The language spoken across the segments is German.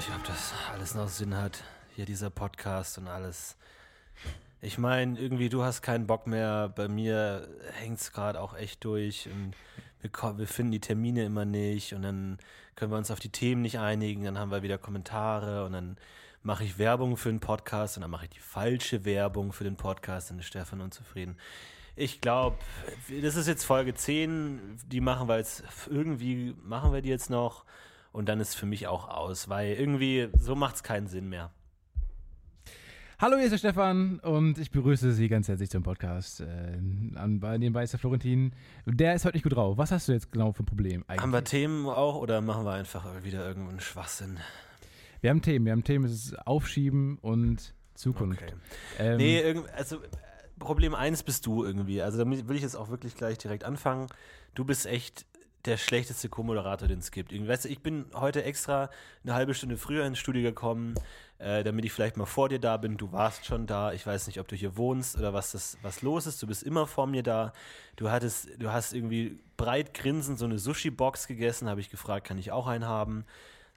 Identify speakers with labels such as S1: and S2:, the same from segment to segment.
S1: Nicht, ob das alles noch Sinn hat. Hier dieser Podcast und alles. Ich meine, irgendwie, du hast keinen Bock mehr. Bei mir hängt es gerade auch echt durch. Und wir, wir finden die Termine immer nicht. Und dann können wir uns auf die Themen nicht einigen. Dann haben wir wieder Kommentare. Und dann mache ich Werbung für den Podcast. Und dann mache ich die falsche Werbung für den Podcast. Dann ist Stefan unzufrieden. Ich glaube, das ist jetzt Folge 10. Die machen wir jetzt, irgendwie machen wir die jetzt noch. Und dann ist für mich auch aus, weil irgendwie so macht es keinen Sinn mehr.
S2: Hallo, hier ist der Stefan und ich begrüße Sie ganz herzlich zum Podcast. Äh, an, bei nebenbei ist der Florentin. Der ist heute nicht gut drauf. Was hast du jetzt genau für ein Problem eigentlich?
S1: Haben wir Themen auch oder machen wir einfach wieder irgendeinen Schwachsinn?
S2: wir haben Themen. Wir haben Themen, es ist Aufschieben und Zukunft.
S1: Okay.
S2: Ähm,
S1: Nee, also äh, Problem 1 bist du irgendwie. Also damit will ich jetzt auch wirklich gleich direkt anfangen. Du bist echt der schlechteste Co-Moderator, den es gibt. Weißt du, ich bin heute extra eine halbe Stunde früher ins Studio gekommen, äh, damit ich vielleicht mal vor dir da bin. Du warst schon da. Ich weiß nicht, ob du hier wohnst oder was das, was los ist. Du bist immer vor mir da. Du hattest, du hast irgendwie breit grinsend so eine Sushi-Box gegessen. Habe ich gefragt, kann ich auch einen haben?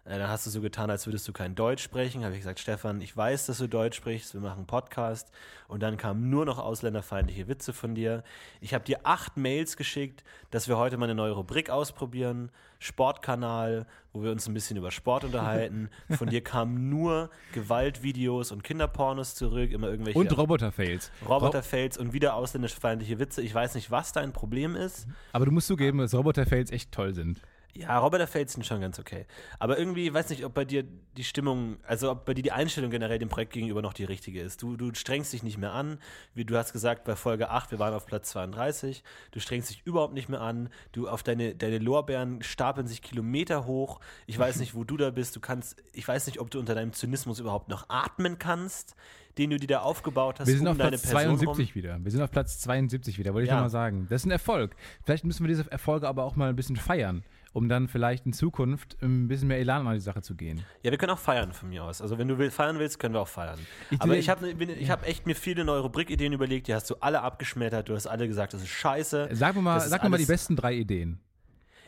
S1: Äh, Dann hast du so getan, als würdest du kein Deutsch sprechen. Habe ich gesagt, Stefan, ich weiß, dass du Deutsch sprichst. Wir machen einen Podcast. Und dann kamen nur noch ausländerfeindliche Witze von dir. Ich habe dir acht Mails geschickt, dass wir heute mal eine neue Rubrik ausprobieren. Sportkanal, wo wir uns ein bisschen über Sport unterhalten. Von dir kamen nur Gewaltvideos und Kinderpornos zurück. Immer irgendwelche
S2: und Roboter-Fails.
S1: Roboterfails und wieder ausländerfeindliche Witze. Ich weiß nicht, was dein Problem ist.
S2: Aber du musst zugeben, dass Roboter-Fails echt toll sind.
S1: Ja, Roboterfails sind schon ganz okay. Aber irgendwie, ich weiß nicht, ob bei dir die Stimmung, also ob bei dir die Einstellung generell dem Projekt gegenüber noch die richtige ist. Du, du strengst dich nicht mehr an. Wie du hast gesagt, bei Folge 8, wir waren auf Platz 32. Du strengst dich überhaupt nicht mehr an. Du auf deine, deine Lorbeeren stapeln sich Kilometer hoch. Ich weiß nicht, wo du da bist. Du kannst, ich weiß nicht, ob du unter deinem Zynismus überhaupt noch atmen kannst, den du dir da aufgebaut hast,
S2: Wir sind
S1: um
S2: auf
S1: deine
S2: Platz
S1: Person
S2: 72
S1: rum.
S2: wieder. Wir sind auf Platz 72 wieder, wollte ich
S1: Ja.
S2: nochmal sagen. Das ist ein Erfolg. Vielleicht müssen wir diese Erfolge aber auch mal ein bisschen feiern. Um dann vielleicht in Zukunft ein bisschen mehr Elan an die Sache zu gehen.
S1: Ja, wir können auch feiern von mir aus. Also wenn du will, feiern willst, können wir auch feiern.
S2: Ich-
S1: Aber ich habe ich hab echt mir viele neue Rubrikideen überlegt, die hast du alle abgeschmettert, du hast alle gesagt, das ist scheiße.
S2: Sag mir mal, sag mir mal die besten drei Ideen.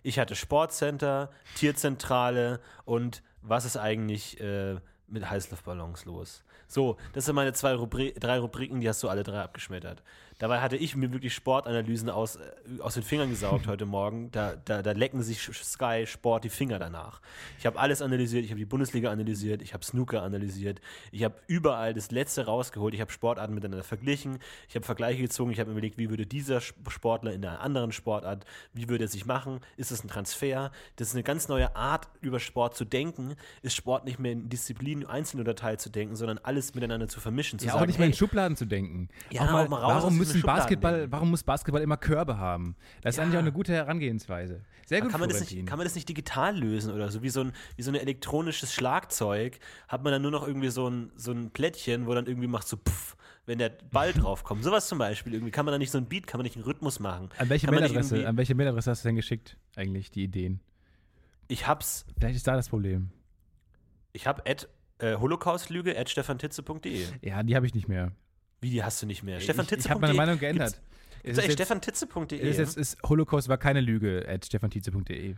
S1: Ich hatte Sportcenter, Tierzentrale und was ist eigentlich äh, mit Heißluftballons los? So, das sind meine zwei Rubri drei Rubriken, die hast du alle drei abgeschmettert. Dabei hatte ich mir wirklich Sportanalysen aus, äh, aus den Fingern gesaugt heute Morgen. Da, da, da lecken sich Sky Sport die Finger danach. Ich habe alles analysiert, ich habe die Bundesliga analysiert, ich habe Snooker analysiert, ich habe überall das Letzte rausgeholt, ich habe Sportarten miteinander verglichen, ich habe Vergleiche gezogen, ich habe mir überlegt, wie würde dieser Sportler in einer anderen Sportart, wie würde er sich machen? Ist es ein Transfer? Das ist eine ganz neue Art, über Sport zu denken. Ist Sport nicht mehr in Disziplinen einzeln oder Teil zu denken, sondern alles miteinander zu vermischen. Zu
S2: Ja,
S1: sagen,
S2: auch nicht mehr in
S1: hey,
S2: Schubladen zu denken.
S1: Ja,
S2: auch mal,
S1: auch mal raus aus
S2: warum, müssen
S1: Schubladen
S2: Basketball,
S1: denken.
S2: warum muss Basketball immer Körbe haben? Das ist
S1: Ja.
S2: eigentlich auch eine gute Herangehensweise. Sehr gut,
S1: kann man, das nicht, kann man das nicht digital lösen oder so? Wie so ein, wie so ein elektronisches Schlagzeug hat man dann nur noch irgendwie so ein, so ein Plättchen, wo dann irgendwie macht so pff, wenn der Ball draufkommt. Sowas zum Beispiel. Irgendwie kann man da nicht so ein Beat, kann man nicht einen Rhythmus machen.
S2: An welche, Mailadresse, an welche Mailadresse hast du denn geschickt, eigentlich, die Ideen?
S1: Ich hab's,
S2: Vielleicht ist da das Problem.
S1: ich hab at äh, holocaustlüge at stefantitze.de.
S2: Ja, die habe ich nicht mehr.
S1: Wie, die hast du nicht mehr?
S2: ich
S1: Stefantitze.de.
S2: ich habe meine Meinung geändert.
S1: Gibt's, gibt's
S2: ist es ist, jetzt- ist, Holocaust war keine Lüge at stefantitze.de.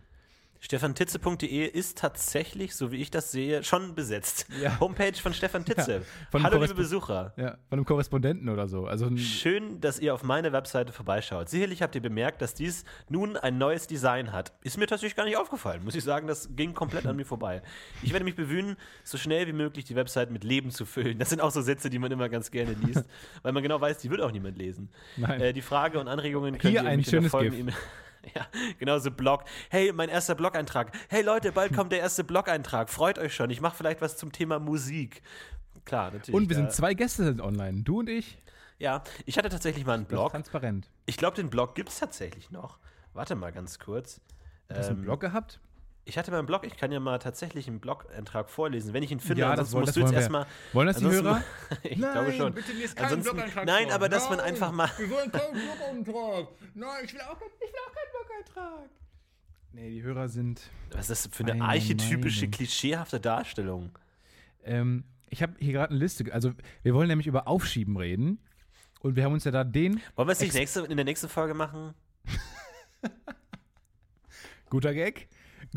S1: Stefantitze.de ist tatsächlich, so wie ich das sehe, schon besetzt.
S2: Ja.
S1: Homepage von Stefan Titze.
S2: Ja, von
S1: Hallo, liebe Besucher.
S2: Ja, von einem Korrespondenten oder so. Also
S1: Schön, dass ihr auf meine Webseite vorbeischaut. Sicherlich habt ihr bemerkt, dass dies nun ein neues Design hat. Ist mir tatsächlich gar nicht aufgefallen, muss ich sagen. Das ging komplett an mir vorbei. Ich werde mich bemühen, so schnell wie möglich die Website mit Leben zu füllen. Das sind auch so Sätze, die man immer ganz gerne liest, weil man genau weiß, die wird auch niemand lesen. Äh, die Frage und Anregungen könnt
S2: Hier
S1: ihr
S2: ein
S1: mich in der
S2: schönes
S1: E-Mail- Ja, genau so Blog. Hey, mein erster Blog-Eintrag. Hey Leute, bald kommt der erste Blog-Eintrag. Freut euch schon. Ich mache vielleicht was zum Thema Musik. Klar, natürlich.
S2: und wir sind zwei Gäste sind online. Du und ich.
S1: ja, ich hatte tatsächlich mal einen Blog.
S2: transparent.
S1: Ich glaube, den Blog gibt es tatsächlich noch. Warte mal ganz kurz.
S2: Hast du einen
S1: Ähm,
S2: Blog gehabt?
S1: Ich hatte mal einen Blog, ich kann ja mal tatsächlich einen Blog-Eintrag vorlesen, wenn ich ihn finde.
S2: Ja, das
S1: ansonsten
S2: wollen-
S1: musst
S2: das
S1: du jetzt erstmal.
S2: Wollen das die Hörer?
S1: ich glaube schon.
S3: bitte lies keinen
S1: Ansonsten,
S3: Blog-Eintrag
S1: nein,
S3: vor.
S1: aber dass man
S3: Nein,
S1: einfach mal.
S3: Wir wollen keinen Blog-Eintrag. Nein, ich will auch, kein- ich will auch keinen Blog-Eintrag.
S2: Nee, die Hörer sind.
S1: Was ist das für eine
S2: Eine
S1: archetypische,
S2: Meinung.
S1: klischeehafte Darstellung?
S2: Ähm, ich habe hier gerade eine Liste. ge- Also, wir wollen nämlich über Aufschieben reden. Und wir haben uns ja da den.
S1: Wollen wir es nicht nächste, in der nächsten Folge machen?
S2: Guter Gag.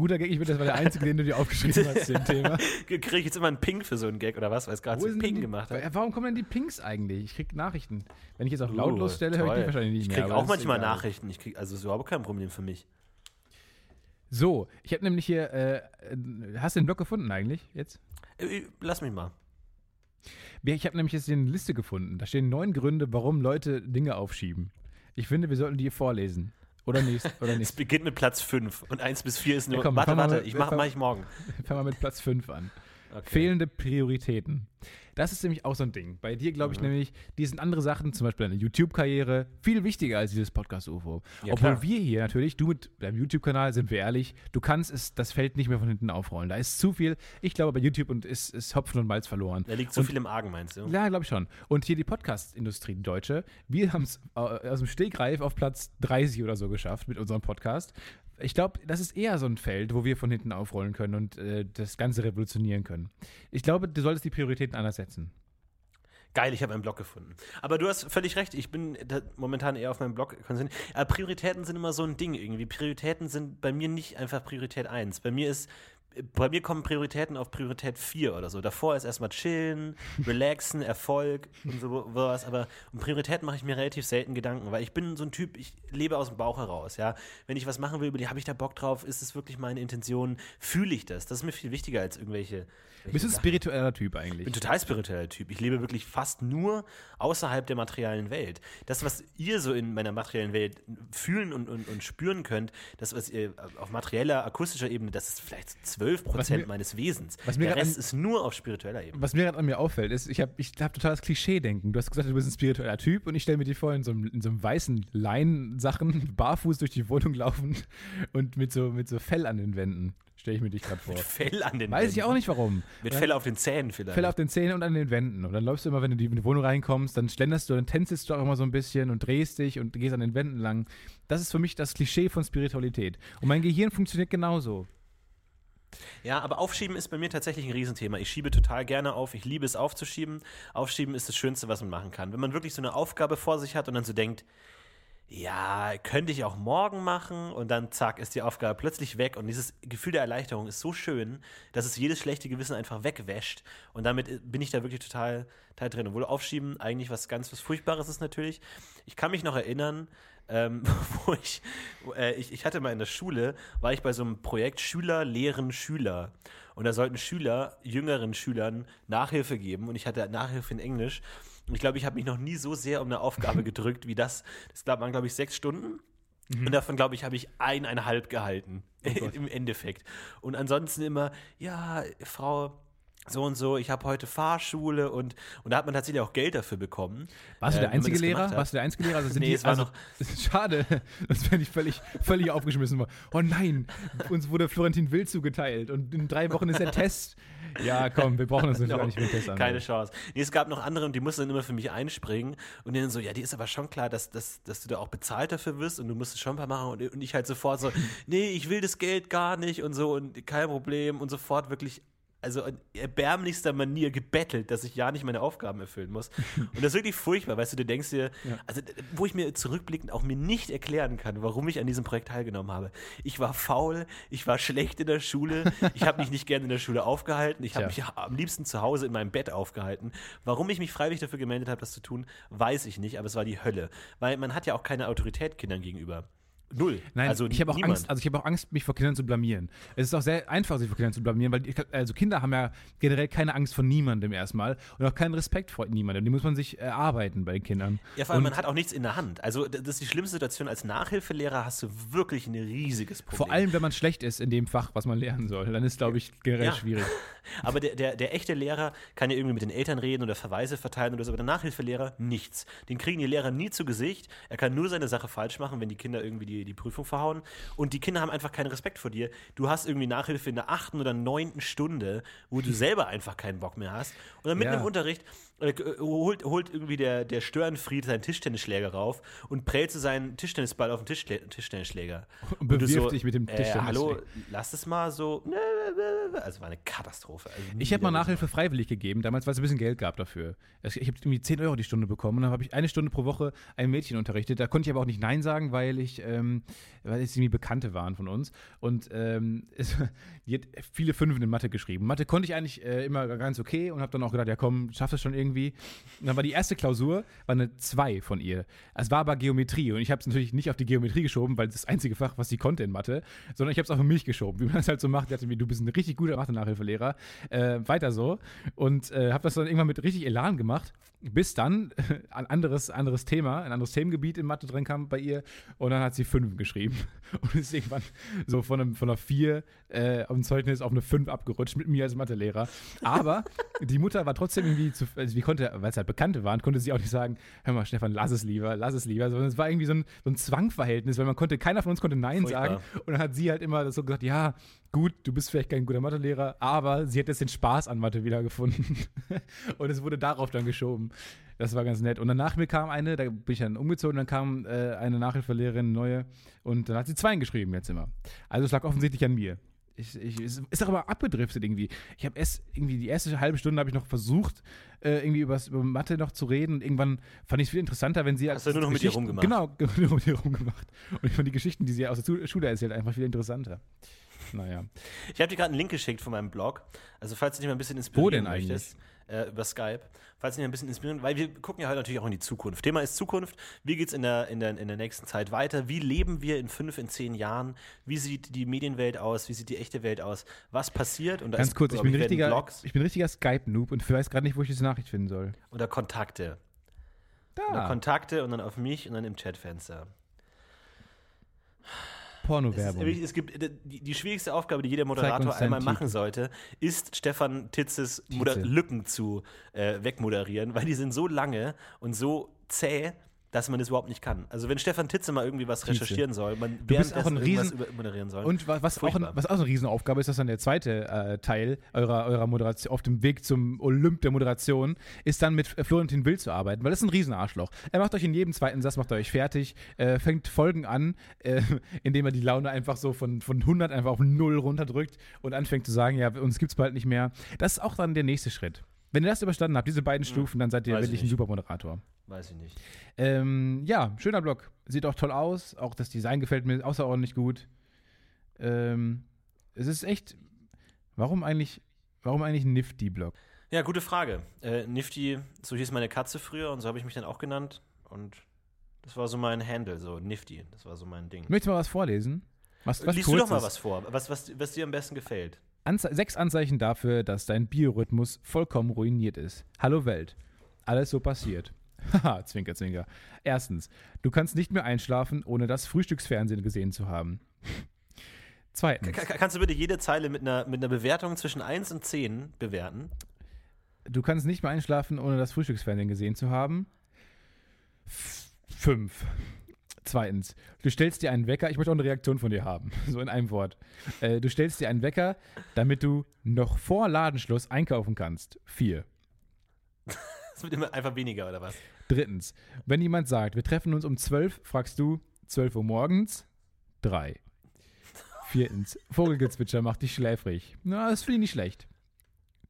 S2: Guter Gag. Ich bin das war der einzige, den du dir aufgeschrieben hast zu dem Thema.
S1: Kriege ich jetzt immer einen Ping für so einen Gag oder was, weil es gerade so Ping
S2: die-
S1: gemacht hat?
S2: Warum kommen denn die Pings eigentlich? Ich krieg Nachrichten. Wenn ich jetzt auf lautlos
S1: Uh,
S2: stelle, höre ich die wahrscheinlich nicht
S1: Ich
S2: mehr.
S1: kriege
S2: aber
S1: auch manchmal
S2: egal.
S1: Nachrichten. Ich krieg, also ist überhaupt kein Problem für mich.
S2: So, ich habe nämlich hier. Äh, äh, hast du den Blog gefunden eigentlich jetzt?
S1: Äh, Lass mich mal.
S2: Ich habe nämlich jetzt eine Liste gefunden. Da stehen neun Gründe, warum Leute Dinge aufschieben. Ich finde, wir sollten die vorlesen. Oder nicht? Oder
S1: Es
S2: nicht?
S1: beginnt mit Platz 5 und 1 bis 4 ist nur.
S2: Ja, komm,
S1: warte,
S2: mal
S1: warte,
S2: mit-
S1: ich mache mach ich morgen.
S2: Fangen wir mit Platz 5 an.
S1: Okay.
S2: Fehlende Prioritäten. Das ist nämlich auch so ein Ding. Bei dir glaube ich
S1: Mhm.
S2: nämlich, die sind andere Sachen, zum Beispiel deine YouTube-Karriere, viel wichtiger als dieses Podcast-UFO.
S1: Ja,
S2: Obwohl
S1: klar.
S2: wir hier natürlich, du mit deinem YouTube-Kanal, sind wir ehrlich, du kannst es, das Feld nicht mehr von hinten aufrollen. Da ist zu viel, ich glaube, bei YouTube und ist, ist Hopfen und Malz verloren.
S1: Da liegt so viel im Argen, meinst du?
S2: Ja, glaube ich schon. Und hier die Podcast-Industrie, die deutsche, wir haben es aus dem Stegreif auf Platz 30 oder so geschafft mit unserem Podcast. Ich glaube, das ist eher so ein Feld, wo wir von hinten aufrollen können und äh, das Ganze revolutionieren können. Ich glaube, du solltest die Prioritäten anders setzen.
S1: Geil, ich habe einen Blog gefunden. Aber du hast völlig recht, ich bin momentan eher auf meinem Blog konzentriert. Prioritäten sind immer so ein Ding irgendwie. Prioritäten sind bei mir nicht einfach Priorität 1. Bei mir ist bei mir kommen Prioritäten auf Priorität 4 oder so. Davor ist erstmal chillen, relaxen, Erfolg und so was. Aber um Prioritäten mache ich mir relativ selten Gedanken, weil ich bin so ein Typ, ich lebe aus dem Bauch heraus, ja. Wenn ich was machen will, über die habe ich da Bock drauf, ist es wirklich meine Intention, fühle ich das? Das ist mir viel wichtiger als irgendwelche.
S2: Bist du ein spiritueller Typ
S1: Ich
S2: eigentlich?
S1: bin total spiritueller Typ. Ich lebe wirklich fast nur außerhalb der materiellen Welt. Das, was ihr so in meiner materiellen Welt fühlen und, und, und spüren könnt, das, was ihr auf materieller, akustischer Ebene, das ist vielleicht 12
S2: Was
S1: Prozent
S2: mir-
S1: meines Wesens.
S2: was mir
S1: Der Rest
S2: an-
S1: ist nur auf spiritueller Ebene.
S2: Was mir gerade an mir auffällt, ist, ich habe ich hab total das Klischee-Denken. Du hast gesagt, du bist ein spiritueller Typ und ich stelle mir dir vor, in so einem, in so einem weißen Leinsachen, barfuß durch die Wohnung laufen und mit so, mit so Fell an den Wänden. Stelle ich mir dich gerade vor.
S1: Fell an den
S2: Weiß ich auch nicht warum.
S1: Mit Fell auf den Zähnen vielleicht.
S2: Fell auf den Zähnen und an den Wänden. Und dann läufst du immer, wenn du in die Wohnung reinkommst, dann schlenderst du, dann tänzelst du auch immer so ein bisschen und drehst dich und gehst an den Wänden lang. Das ist für mich das Klischee von Spiritualität. Und mein Gehirn funktioniert genauso.
S1: Ja, aber Aufschieben ist bei mir tatsächlich ein Riesenthema. Ich schiebe total gerne auf. Ich liebe es aufzuschieben. Aufschieben ist das Schönste, was man machen kann. Wenn man wirklich so eine Aufgabe vor sich hat und dann so denkt, ja, könnte ich auch morgen machen und dann zack, ist die Aufgabe plötzlich weg und dieses Gefühl der Erleichterung ist so schön, dass es jedes schlechte Gewissen einfach wegwäscht und damit äh, bin ich da wirklich total, total drin. Obwohl Aufschieben eigentlich was ganz was Furchtbares ist natürlich. Ich kann mich noch erinnern, ähm, wo ich, äh, ich, ich hatte mal in der Schule, war ich bei so einem Projekt Schüler lehren Schüler. Und da sollten Schüler jüngeren Schülern Nachhilfe geben und ich hatte Nachhilfe in Englisch. Und ich glaube, ich habe mich noch nie so sehr um eine Aufgabe gedrückt wie das. Das waren, glaube ich, sechs Stunden. Und davon, glaube ich, habe ich eineinhalb gehalten. Im Endeffekt. Und ansonsten immer, ja, Frau so und so, ich habe heute Fahrschule und, und da hat man tatsächlich auch Geld dafür bekommen.
S2: Warst du
S1: äh,
S2: der
S1: man
S2: einzige
S1: das
S2: Lehrer? Warst du der einzige Lehrer? Also sind
S1: Nee,
S2: die,
S1: es war
S2: also,
S1: noch-
S2: Schade, sonst wäre ich völlig, völlig aufgeschmissen worden. Oh nein, uns wurde Florentin Will zugeteilt und in drei Wochen ist der Test. Ja, komm, wir brauchen uns natürlich
S1: No,
S2: auch nicht mit dem Test an.
S1: Keine Chance. Nee, es gab noch andere und die mussten dann immer für mich einspringen und denen so, ja, die ist aber schon klar, dass, dass, dass du da auch bezahlt dafür wirst und du musst es schon paar machen und, und ich halt sofort so, nee, ich will das Geld gar nicht und so und kein Problem und sofort wirklich also in erbärmlichster Manier gebettelt, dass ich ja nicht meine Aufgaben erfüllen muss. Und das ist wirklich furchtbar, weißt du, du denkst dir, also wo ich mir zurückblickend auch mir nicht erklären kann, warum ich an diesem Projekt teilgenommen habe. Ich war faul, ich war schlecht in der Schule, ich habe mich nicht gerne in der Schule aufgehalten, ich habe mich am liebsten zu Hause in meinem Bett aufgehalten. Warum ich mich freiwillig dafür gemeldet habe, das zu tun, weiß ich nicht, aber es war die Hölle. Weil man hat ja auch keine Autorität Kindern gegenüber. Null.
S2: Nein,
S1: also
S2: ich habe auch
S1: niemand.
S2: Angst, also ich habe auch Angst, mich vor Kindern zu blamieren. Es ist auch sehr einfach, sich vor Kindern zu blamieren, weil die, also Kinder haben ja generell keine Angst vor niemandem erstmal und auch keinen Respekt vor niemandem. Die muss man sich erarbeiten bei den Kindern.
S1: Ja, vor allem,
S2: Und
S1: man hat auch nichts in der Hand. Also, das ist die schlimmste Situation. Als Nachhilfelehrer hast du wirklich ein riesiges Problem.
S2: vor allem, wenn man schlecht ist in dem Fach, was man lernen soll, dann ist, glaube ich, generell
S1: Ja.
S2: schwierig.
S1: Aber der, der, der echte Lehrer kann ja irgendwie mit den Eltern reden oder Verweise verteilen oder so, aber der Nachhilfelehrer nichts. Den kriegen die Lehrer nie zu Gesicht. Er kann nur seine Sache falsch machen, wenn die Kinder irgendwie die, die Prüfung verhauen. Und die Kinder haben einfach keinen Respekt vor dir. Du hast irgendwie Nachhilfe in der achten oder neunten Stunde, wo du selber einfach keinen Bock mehr hast. Und dann mitten
S2: Ja.
S1: im Unterricht äh, holt, holt irgendwie der, der Störenfried seinen Tischtennisschläger rauf und prellt so seinen Tischtennisball auf den Tischschlä Tischtennisschläger.
S2: Und bewirft dich mit dem
S1: äh,
S2: Tischtennisschläger.
S1: Hallo, lass es mal so. Also war eine Katastrophe. Also
S2: Ich habe mal Nachhilfe freiwillig gegeben, damals, weil es ein bisschen Geld gab dafür. Ich habe irgendwie 10 Euro die Stunde bekommen und dann habe ich eine Stunde pro Woche ein Mädchen unterrichtet. Da konnte ich aber auch nicht Nein sagen, weil ich, ähm, weil es irgendwie Bekannte waren von uns. Und ähm, es, die hat viele Fünfen in Mathe geschrieben. Mathe konnte ich eigentlich äh, immer ganz okay und habe dann auch gedacht, ja komm, schaff das schon irgendwie. Und dann war die erste Klausur, war eine 2 von ihr. Es war aber Geometrie und ich habe es natürlich nicht auf die Geometrie geschoben, weil das das einzige Fach, was sie konnte in Mathe, sondern ich habe es auf mich geschoben, wie man das halt so macht. Ich dachte mir, du bist ein richtig guter Mathe-Nachhilfelehrer. Äh, weiter so. Und äh, habe das dann irgendwann mit richtig Elan gemacht, bis dann ein anderes, anderes Thema, ein anderes Themengebiet in Mathe drin kam bei ihr und dann hat sie fünf geschrieben und ist irgendwann so von, einem, von einer vier äh, auf dem Zeugnis auf eine fünf abgerutscht mit mir als Mathelehrer. Aber die Mutter war trotzdem irgendwie zu, also wie konnte, weil es halt Bekannte waren, konnte sie auch nicht sagen, hör mal Stefan, lass es lieber, lass es lieber, sondern es war irgendwie so ein, so ein Zwangverhältnis, weil man konnte, keiner von uns konnte Nein
S1: Furchtbar.
S2: sagen und dann hat sie halt immer so gesagt, ja, gut, du bist vielleicht kein guter Mathelehrer, aber sie hat jetzt den Spaß an Mathe wiedergefunden. und es wurde darauf dann geschoben. Das war ganz nett. Und danach mir kam eine, da bin ich dann umgezogen, dann kam äh, eine Nachhilfelehrerin, neue, und dann hat sie zwei geschrieben jetzt immer. Also es lag offensichtlich an mir. Ich, ich, es ist auch aber abgedriftet irgendwie. Ich habe erst irgendwie die erste halbe Stunde habe ich noch versucht, äh, irgendwie übers, über Mathe noch zu reden. Und irgendwann fand ich es viel interessanter, wenn sie
S1: Hast du nur noch mit ihr rumgemacht?
S2: Genau, nur mit ihr rumgemacht. Und ich fand die Geschichten, die sie aus der Schule erzählt, einfach viel interessanter. Naja.
S1: Ich habe dir gerade einen Link geschickt von meinem Blog. Also, falls du dich mal ein bisschen inspirieren
S2: Wo denn
S1: möchtest, äh, über Skype, falls du dich ein bisschen inspirieren, weil wir gucken ja heute natürlich auch in die Zukunft. Thema ist Zukunft. Wie geht es in der, in, der, in der nächsten Zeit weiter? Wie leben wir in fünf, in zehn Jahren? Wie sieht die Medienwelt aus? Wie sieht die echte Welt aus? Was passiert? Und da
S2: Ganz
S1: ist,
S2: kurz, ich
S1: glaub
S2: bin, richtiger,
S1: Blogs
S2: ich bin richtiger Skype-Noob und weiß gerade nicht, wo ich diese Nachricht finden soll.
S1: oder Kontakte. Oder
S2: Da.
S1: Kontakte und dann auf mich und dann im Chatfenster. Es,
S2: Porno-Werbung.
S1: wirklich- es gibt äh, die, die schwierigste Aufgabe, die jeder Moderator einmal machen sollte, ist Stefan Titzes Moder. Lücken zu äh, wegmoderieren, weil die sind so lange und so zäh, dass man das überhaupt nicht kann. Also wenn Stefan Titze mal irgendwie was
S2: Tietze.
S1: recherchieren soll, man
S2: Du bist auch ein Riesen-
S1: über moderieren soll.
S2: Und wa- was auch, ein, was auch eine Riesenaufgabe ist, das ist dann der zweite äh, Teil eurer, eurer Moderation, auf dem Weg zum Olymp der Moderation, ist dann mit Florentin Will zu arbeiten, weil das ist ein Riesenarschloch. Er macht euch in jedem zweiten Satz, macht er euch fertig, äh, fängt Folgen an, äh, indem er die Laune einfach so von, von 100 einfach auf 0 runterdrückt und anfängt zu sagen, ja, uns gibt's bald nicht mehr. Das ist auch dann der nächste Schritt. Wenn ihr das überstanden habt, diese beiden Stufen, dann seid ihr
S1: Weiß ich
S2: wirklich ein super Moderator.
S1: Weiß ich nicht.
S2: Ähm, ja, schöner Blog. Sieht auch toll aus. Auch das Design gefällt mir außerordentlich gut. Ähm, es ist echt. Warum eigentlich, warum eigentlich ein Nifty-Blog?
S1: Ja, gute Frage. Äh, Nifty, so hieß meine Katze früher und so habe ich mich dann auch genannt. Und das war so mein Handle, so Nifty. Das war so mein Ding.
S2: Möchtest du mal was vorlesen? Was, was
S1: Liest du doch mal was vor, was, was, was dir am besten gefällt.
S2: Anze sechs Anzeichen dafür, dass dein Biorhythmus vollkommen ruiniert ist. Hallo Welt. Alles so passiert. Haha, zwinker, zwinker. Erstens, du kannst nicht mehr einschlafen, ohne das Frühstücksfernsehen gesehen zu haben. Zweitens,
S1: ka- kannst du bitte jede Zeile mit einer, mit einer Bewertung zwischen 1 und 10 bewerten?
S2: Du kannst nicht mehr einschlafen, ohne das Frühstücksfernsehen gesehen zu haben. F- Fünf. Zweitens, du stellst dir einen Wecker, ich möchte auch eine Reaktion von dir haben, so in einem Wort. Äh, du stellst dir einen Wecker, damit du noch vor Ladenschluss einkaufen kannst. Vier.
S1: Das wird immer einfach weniger, oder was?
S2: Drittens, wenn jemand sagt, wir treffen uns um 12, fragst du 12 Uhr morgens? Drei. Viertens, Vogelgezwitscher macht dich schläfrig. Na, das finde ich nicht schlecht.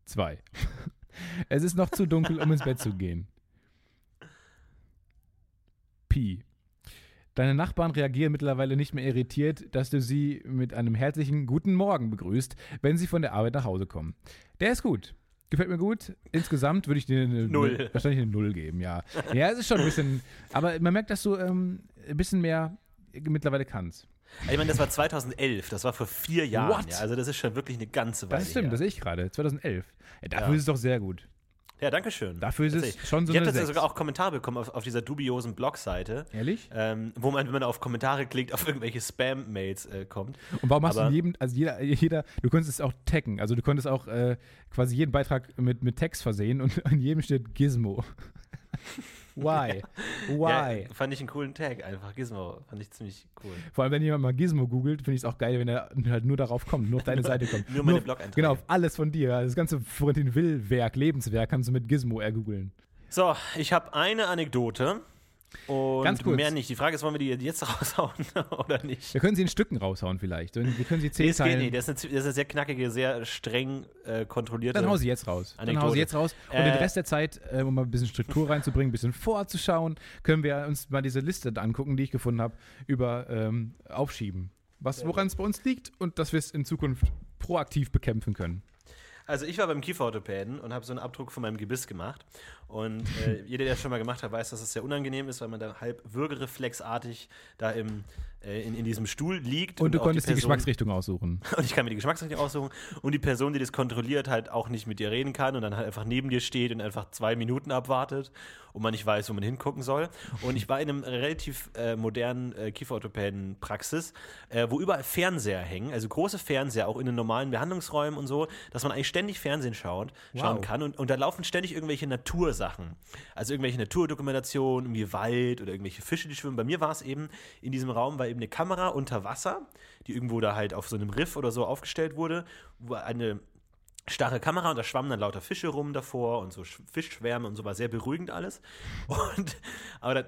S2: Zwei. Es ist noch zu dunkel, um ins Bett zu gehen. Pi. Deine Nachbarn reagieren mittlerweile nicht mehr irritiert, dass du sie mit einem herzlichen Guten Morgen begrüßt, wenn sie von der Arbeit nach Hause kommen. Der ist gut. Gefällt mir gut. Insgesamt würde ich dir eine,
S1: Null.
S2: Wahrscheinlich eine Null geben, ja. Ja, es ist schon ein bisschen, aber man merkt, dass du ähm, ein bisschen mehr mittlerweile kannst.
S1: Ich meine, das war 2011, das war vor vier Jahren. Ja, also das ist schon wirklich eine ganze Weile
S2: Das stimmt,
S1: her.
S2: das sehe ich gerade. 2011. Ja, dafür
S1: Ja.
S2: ist es doch sehr gut.
S1: Ja, danke schön.
S2: Dafür ist es
S1: Tatsächlich.
S2: schon so
S1: Ich habe
S2: eine
S1: tatsächlich
S2: Sechs.
S1: sogar auch Kommentare bekommen auf, auf dieser dubiosen Blogseite,
S2: Ehrlich?
S1: ähm, wo man, wenn man auf Kommentare klickt, auf irgendwelche Spam-Mails äh, kommt.
S2: Und warum hast du
S1: Aber-
S2: in jedem, also jeder, jeder, du konntest es auch taggen, also du konntest auch äh, quasi jeden Beitrag mit, mit Text versehen und in jedem steht Gizmo. Why? Why?
S1: Ja, fand ich einen coolen Tag einfach. Gizmo, fand ich ziemlich cool.
S2: Vor allem, wenn jemand mal Gizmo googelt, finde ich es auch geil, wenn er halt nur darauf kommt, nur auf deine Seite kommt.
S1: nur meine
S2: auf-
S1: Blog-Einträge.
S2: Genau, alles von dir. Das ganze Florentin Will-Werk, Lebenswerk kannst du mit Gizmo ergoogeln.
S1: So, ich habe eine Anekdote und
S2: Ganz kurz.
S1: mehr nicht. Die Frage ist, wollen wir die jetzt raushauen oder nicht?
S2: Wir können sie in Stücken raushauen vielleicht. Wir können sie
S1: Nee,
S2: zehn
S1: es geht
S2: teilen.
S1: nicht. Das ist, eine, das ist eine sehr knackige, sehr streng äh, kontrollierte.
S2: Dann hau sie jetzt raus. Dann hau
S1: Anekdote.
S2: sie jetzt raus. Und
S1: Äh,
S2: den Rest der Zeit, äh, um mal ein bisschen Struktur reinzubringen, ein bisschen vorzuschauen, können wir uns mal diese Liste angucken, die ich gefunden habe, über ähm, Aufschieben. Was, woran es bei uns liegt und dass wir es in Zukunft proaktiv bekämpfen können.
S1: Also ich war beim Kieferorthopäden und habe so einen Abdruck von meinem Gebiss gemacht. Und äh, jeder, der das schon mal gemacht hat, weiß, dass es sehr unangenehm ist, weil man da halb würgereflexartig da im, äh, in, in diesem Stuhl liegt.
S2: Und, du
S1: auch
S2: konntest die,
S1: Person-
S2: Geschmacksrichtung aussuchen.
S1: Und ich kann mir die Geschmacksrichtung aussuchen. Und die Person, die das kontrolliert, halt auch nicht mit dir reden kann und dann halt einfach neben dir steht und einfach zwei Minuten abwartet und man nicht weiß, wo man hingucken soll. Und ich war in einem relativ äh, modernen äh, Kieferorthopäden-Praxis, äh, wo überall Fernseher hängen, also große Fernseher, auch in den normalen Behandlungsräumen und so, dass man eigentlich ständig Fernsehen schaut, schauen
S2: Wow.
S1: kann. Und, und da laufen ständig irgendwelche Natursachen. Also irgendwelche Naturdokumentationen, irgendwie Wald oder irgendwelche Fische, die schwimmen. Bei mir war es eben, in diesem Raum war eben eine Kamera unter Wasser, die irgendwo da halt auf so einem Riff oder so aufgestellt wurde, wo eine starre Kamera und da schwammen dann lauter Fische rum davor und so Sch- Fischschwärme und so war sehr beruhigend alles. Und aber dann,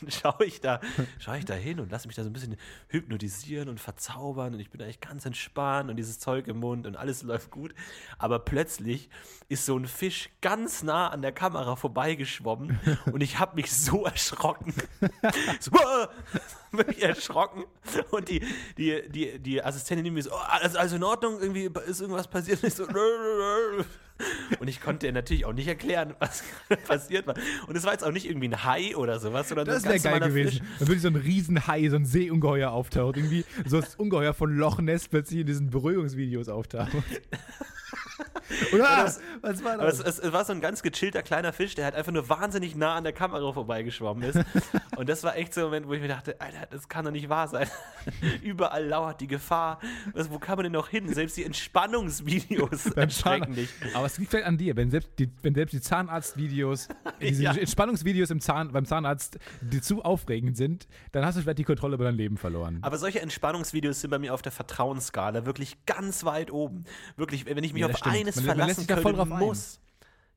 S1: dann schaue ich da, schaue ich da hin und lasse mich da so ein bisschen hypnotisieren und verzaubern und ich bin eigentlich ganz entspannt und dieses Zeug im Mund und alles läuft gut. Aber plötzlich ist so ein Fisch ganz nah an der Kamera vorbeigeschwommen und ich habe mich so erschrocken. so, "Uah!" wirklich erschrocken. Und die, die, die, die Assistentin neben mir so, oh, alles, alles in Ordnung, irgendwie ist irgendwas passiert. Und ich so, "Nö, nö, nö." Und ich konnte natürlich auch nicht erklären, was gerade passiert war. Und es war jetzt auch nicht irgendwie ein Hai oder sowas, sondern
S2: Das wäre geil gewesen.
S1: Fisch.
S2: Dann würde so ein Riesenhai, so ein Seeungeheuer auftaucht. Irgendwie so das Ungeheuer von Loch Ness plötzlich in diesen Beruhigungsvideos auftaucht. Oder?
S1: das-
S2: was war
S1: Aber es, es, war so ein ganz gechillter kleiner Fisch, der halt einfach nur wahnsinnig nah an der Kamera vorbeigeschwommen ist. Und das war echt so ein Moment, wo ich mir dachte, Alter, das kann doch nicht wahr sein. Überall lauert die Gefahr. Was, wo kann man denn noch hin? Selbst die Entspannungsvideos erschrecken dich.
S2: Aber es liegt vielleicht an dir, wenn selbst die, wenn selbst die Zahnarztvideos, diese
S1: Ja.
S2: Entspannungsvideos im Zahn, beim Zahnarzt, die zu aufregend sind, dann hast du vielleicht die Kontrolle über dein Leben verloren.
S1: Aber solche Entspannungsvideos sind bei mir auf der Vertrauensskala wirklich ganz weit oben. Wirklich, wenn ich mich
S2: Ja, das
S1: auf. Eines
S2: Man- man
S1: verlassen
S2: voll
S1: können
S2: ein.
S1: muss.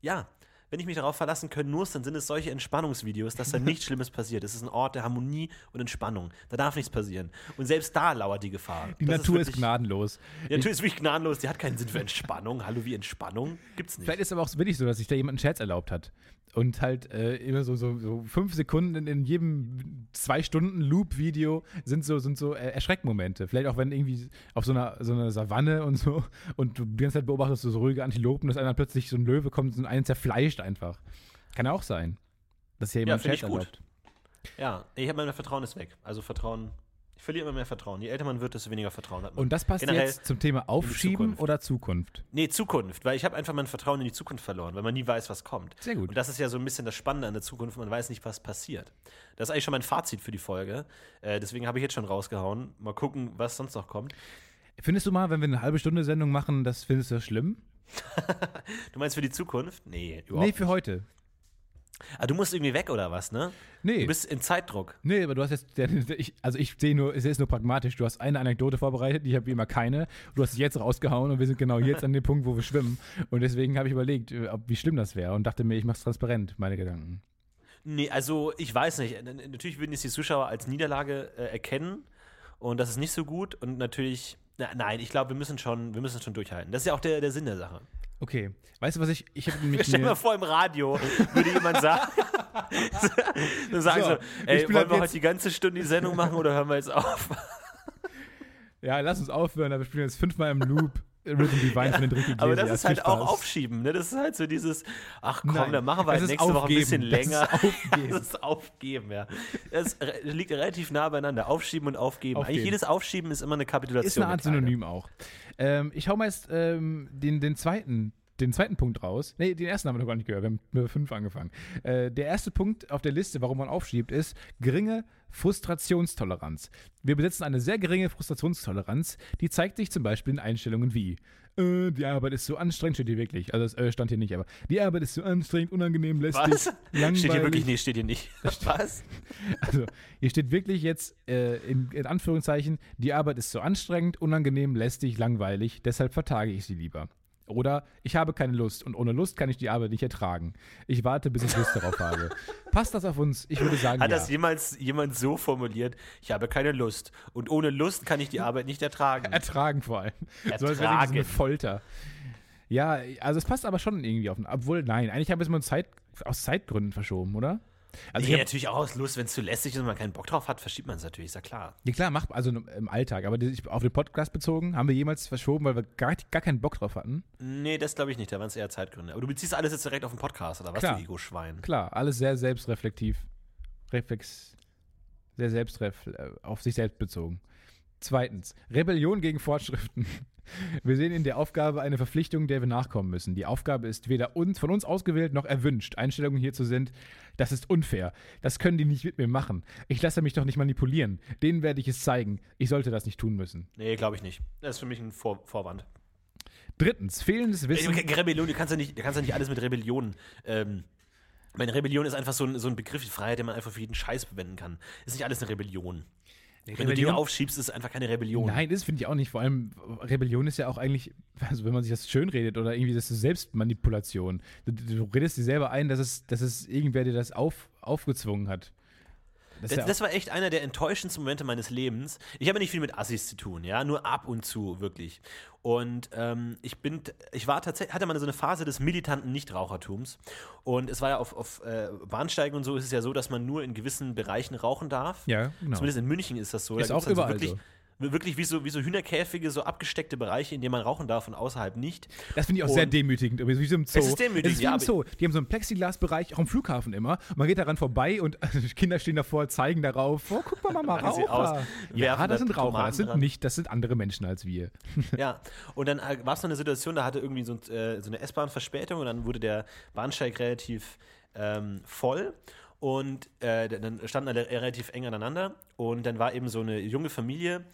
S1: Ja, wenn ich mich darauf verlassen können muss, dann sind es solche Entspannungsvideos, dass da nichts Schlimmes passiert. Es ist ein Ort der Harmonie und Entspannung. Da darf nichts passieren. Und selbst da lauert die Gefahr.
S2: Die
S1: Das
S2: Natur ist,
S1: wirklich-
S2: gnadenlos.
S1: Die Natur ist wirklich gnadenlos. Die hat keinen Sinn für Entspannung. Hallo, wie Entspannung? Gibt's nicht.
S2: Vielleicht ist aber auch wirklich so, dass sich da jemand einen Scherz erlaubt hat. Und halt äh, immer so, so, so fünf Sekunden in, in jedem zwei Stunden Loop-Video sind so, sind so äh, Erschreckmomente. Vielleicht auch wenn irgendwie auf so einer, so einer Savanne und so und du die ganze Zeit beobachtest so, so ruhige Antilopen, dass einer plötzlich so ein Löwe kommt und einen zerfleischt einfach. Kann auch sein. Dass hier jemand
S1: ich gut.
S2: erlaubt.
S1: Ja, ich habe mein Vertrauen ist weg. Also Vertrauen. Ich verliere immer mehr Vertrauen. Je älter man wird, desto weniger Vertrauen hat man.
S2: Und das passt
S1: Generell
S2: jetzt zum Thema Aufschieben
S1: Zukunft.
S2: oder Zukunft.
S1: Nee, Zukunft, weil ich habe einfach mein Vertrauen in die Zukunft verloren, weil man nie weiß, was kommt.
S2: Sehr gut.
S1: Und das ist ja so ein bisschen das Spannende an der Zukunft, man weiß nicht, was passiert. Das ist eigentlich schon mein Fazit für die Folge. Äh, deswegen habe ich jetzt schon rausgehauen. Mal gucken, was sonst noch kommt.
S2: Findest du mal, wenn wir eine halbe Stunde Sendung machen, das findest du das schlimm?
S1: Du meinst für die Zukunft? Nee, überhaupt
S2: Nee, für heute.
S1: Ah, du musst irgendwie weg oder was, ne?
S2: Nee.
S1: Du bist in Zeitdruck.
S2: Nee, aber du hast jetzt, also ich sehe nur, es ist nur pragmatisch. Du hast eine Anekdote vorbereitet, ich habe wie immer keine. Du hast sie jetzt rausgehauen und wir sind genau jetzt an dem Punkt, wo wir schwimmen. Und deswegen habe ich überlegt, äh, ob, wie schlimm das wäre und dachte mir, ich mache es transparent, meine Gedanken.
S1: Nee, also ich weiß nicht. Natürlich würden es die Zuschauer als Niederlage äh, erkennen und das ist nicht so gut und natürlich. Na, nein, ich glaube, wir müssen schon, wir müssen schon durchhalten. Das ist ja auch der, der Sinn der Sache.
S2: Okay, weißt du, was ich, ich habe nämlich
S1: Stell dir mal
S2: mir,
S1: vor, im Radio würde jemand sagen, dann sagen
S2: So,
S1: so, ey, wollen
S2: ab
S1: wir heute die ganze Stunde die Sendung machen oder hören wir jetzt auf?
S2: ja, lass uns aufhören, aber wir spielen jetzt fünfmal im Loop Rhythm Divine von den Ricky
S1: Aber das ist halt
S2: Viel
S1: auch
S2: Spaß.
S1: Aufschieben, ne? Das ist halt so dieses, ach komm,
S2: Nein,
S1: dann machen wir
S2: das
S1: halt nächste Woche ein
S2: aufgeben.
S1: bisschen
S2: Das ist
S1: länger.
S2: aufgeben.
S1: Das ist Aufgeben, ja. Das liegt relativ nah beieinander. Aufschieben und Aufgeben.
S2: Aufgeben.
S1: Eigentlich jedes Aufschieben ist immer eine Kapitulation.
S2: Ist eine Art. Synonym auch. Ähm, ich hau mal jetzt ähm, den, den, zweiten, den zweiten Punkt raus. Nee, den ersten haben wir noch gar nicht gehört. Wir haben mit fünf angefangen. Äh, der erste Punkt auf der Liste, warum man aufschiebt, ist geringe Frustrationstoleranz. Wir besitzen eine sehr geringe Frustrationstoleranz. Die zeigt sich zum Beispiel in Einstellungen wie äh, die Arbeit ist so anstrengend, steht hier wirklich. Also das äh, stand hier nicht, aber die Arbeit ist so anstrengend, unangenehm, lästig,
S1: Was?
S2: langweilig.
S1: Steht hier wirklich? Nee, steht hier nicht. Was?
S2: Also, hier steht wirklich jetzt äh, in, in Anführungszeichen, die Arbeit ist so anstrengend, unangenehm, lästig, langweilig, deshalb vertage ich sie lieber. Oder ich habe keine Lust und ohne Lust kann ich die Arbeit nicht ertragen. Ich warte, bis ich Lust darauf habe. Passt das auf uns? Ich würde sagen,
S1: Hat
S2: ja.
S1: das jemals jemand so formuliert? Ich habe keine Lust. Und ohne Lust kann ich die Arbeit nicht ertragen.
S2: Ertragen vor allem. So als wäre
S1: Ertragen.
S2: so eine Folter. Ja, also es passt aber schon irgendwie auf. Obwohl, nein, eigentlich habe ich es mal Zeit, aus Zeitgründen verschoben, oder? Also
S1: nee,
S2: ich hab,
S1: natürlich auch aus Lust, wenn es zu lästig ist und man keinen Bock drauf hat, verschiebt man es natürlich, ist ja klar.
S2: ja klar, mach, also im Alltag, aber auf den Podcast bezogen, haben wir jemals verschoben, weil wir gar, gar keinen Bock drauf hatten.
S1: Nee, das glaube ich nicht, da waren es eher Zeitgründe. Aber du beziehst alles jetzt direkt auf den Podcast, oder was,
S2: Klar.
S1: du Ego-Schwein?
S2: Klar, alles sehr selbstreflektiv. Reflex. Sehr selbstref äh, auf sich selbst bezogen. Zweitens, Rebellion gegen Fortschriften. Wir sehen in der Aufgabe eine Verpflichtung, der wir nachkommen müssen. Die Aufgabe ist weder uns, von uns ausgewählt noch erwünscht. Einstellungen hierzu sind, das ist unfair. Das können die nicht mit mir machen. Ich lasse mich doch nicht manipulieren. Denen werde ich es zeigen. Ich sollte das nicht tun müssen.
S1: Nee, glaube ich nicht. Das ist für mich ein Vor Vorwand.
S2: Drittens, fehlendes Wissen.
S1: Ey, Rebellion, du kannst ja nicht, du kannst ja nicht alles mit Rebellion. Ähm, meine Rebellion ist einfach so ein, so ein Begriff, die Freiheit, den man einfach für jeden Scheiß verwenden kann. Ist nicht alles eine Rebellion. Wenn du Dinge
S2: Rebellion-
S1: aufschiebst, ist es einfach keine Rebellion.
S2: Nein, das finde ich auch nicht. Vor allem, Rebellion ist ja auch eigentlich, also wenn man sich das schön redet oder irgendwie, das ist Selbstmanipulation. Du, du redest dir selber ein, dass es, dass es irgendwer dir das auf, aufgezwungen hat. Das
S1: Das, war echt einer der enttäuschendsten Momente meines Lebens. Ich habe nicht viel mit Assis zu tun, ja, nur ab und zu, wirklich. Und ähm, ich bin, ich war tatsächlich, hatte mal so eine Phase des militanten Nichtrauchertums. Und es war ja auf, auf äh, Bahnsteigen und so ist es ja so, dass man nur in gewissen Bereichen rauchen darf.
S2: ja, genau.
S1: Zumindest in München ist das so.
S2: Ist
S1: gibt's
S2: auch überall
S1: wirklich,
S2: so.
S1: Wirklich wie so, wie so Hühnerkäfige, so abgesteckte Bereiche, in denen man rauchen darf und außerhalb nicht.
S2: Das finde ich auch
S1: Und-
S2: sehr demütigend. übrigens, Wie so im Zoo.
S1: Es ist demütigend,
S2: Es ist wie
S1: ja,
S2: im Zoo. Die haben so einen Plexiglasbereich, auch im Flughafen immer. Man geht daran vorbei und Kinder stehen davor, zeigen darauf. Oh, guck mal, Mama, Raucher.
S1: aus,
S2: ja, das
S1: da
S2: sind Raucher. Das sind nicht, das sind andere Menschen als wir.
S1: Ja, und dann war es so eine Situation, da hatte irgendwie so, äh, so eine S-Bahn-Verspätung und dann wurde der Bahnsteig relativ ähm, voll und äh, dann standen alle relativ eng aneinander und dann war eben so eine junge Familie,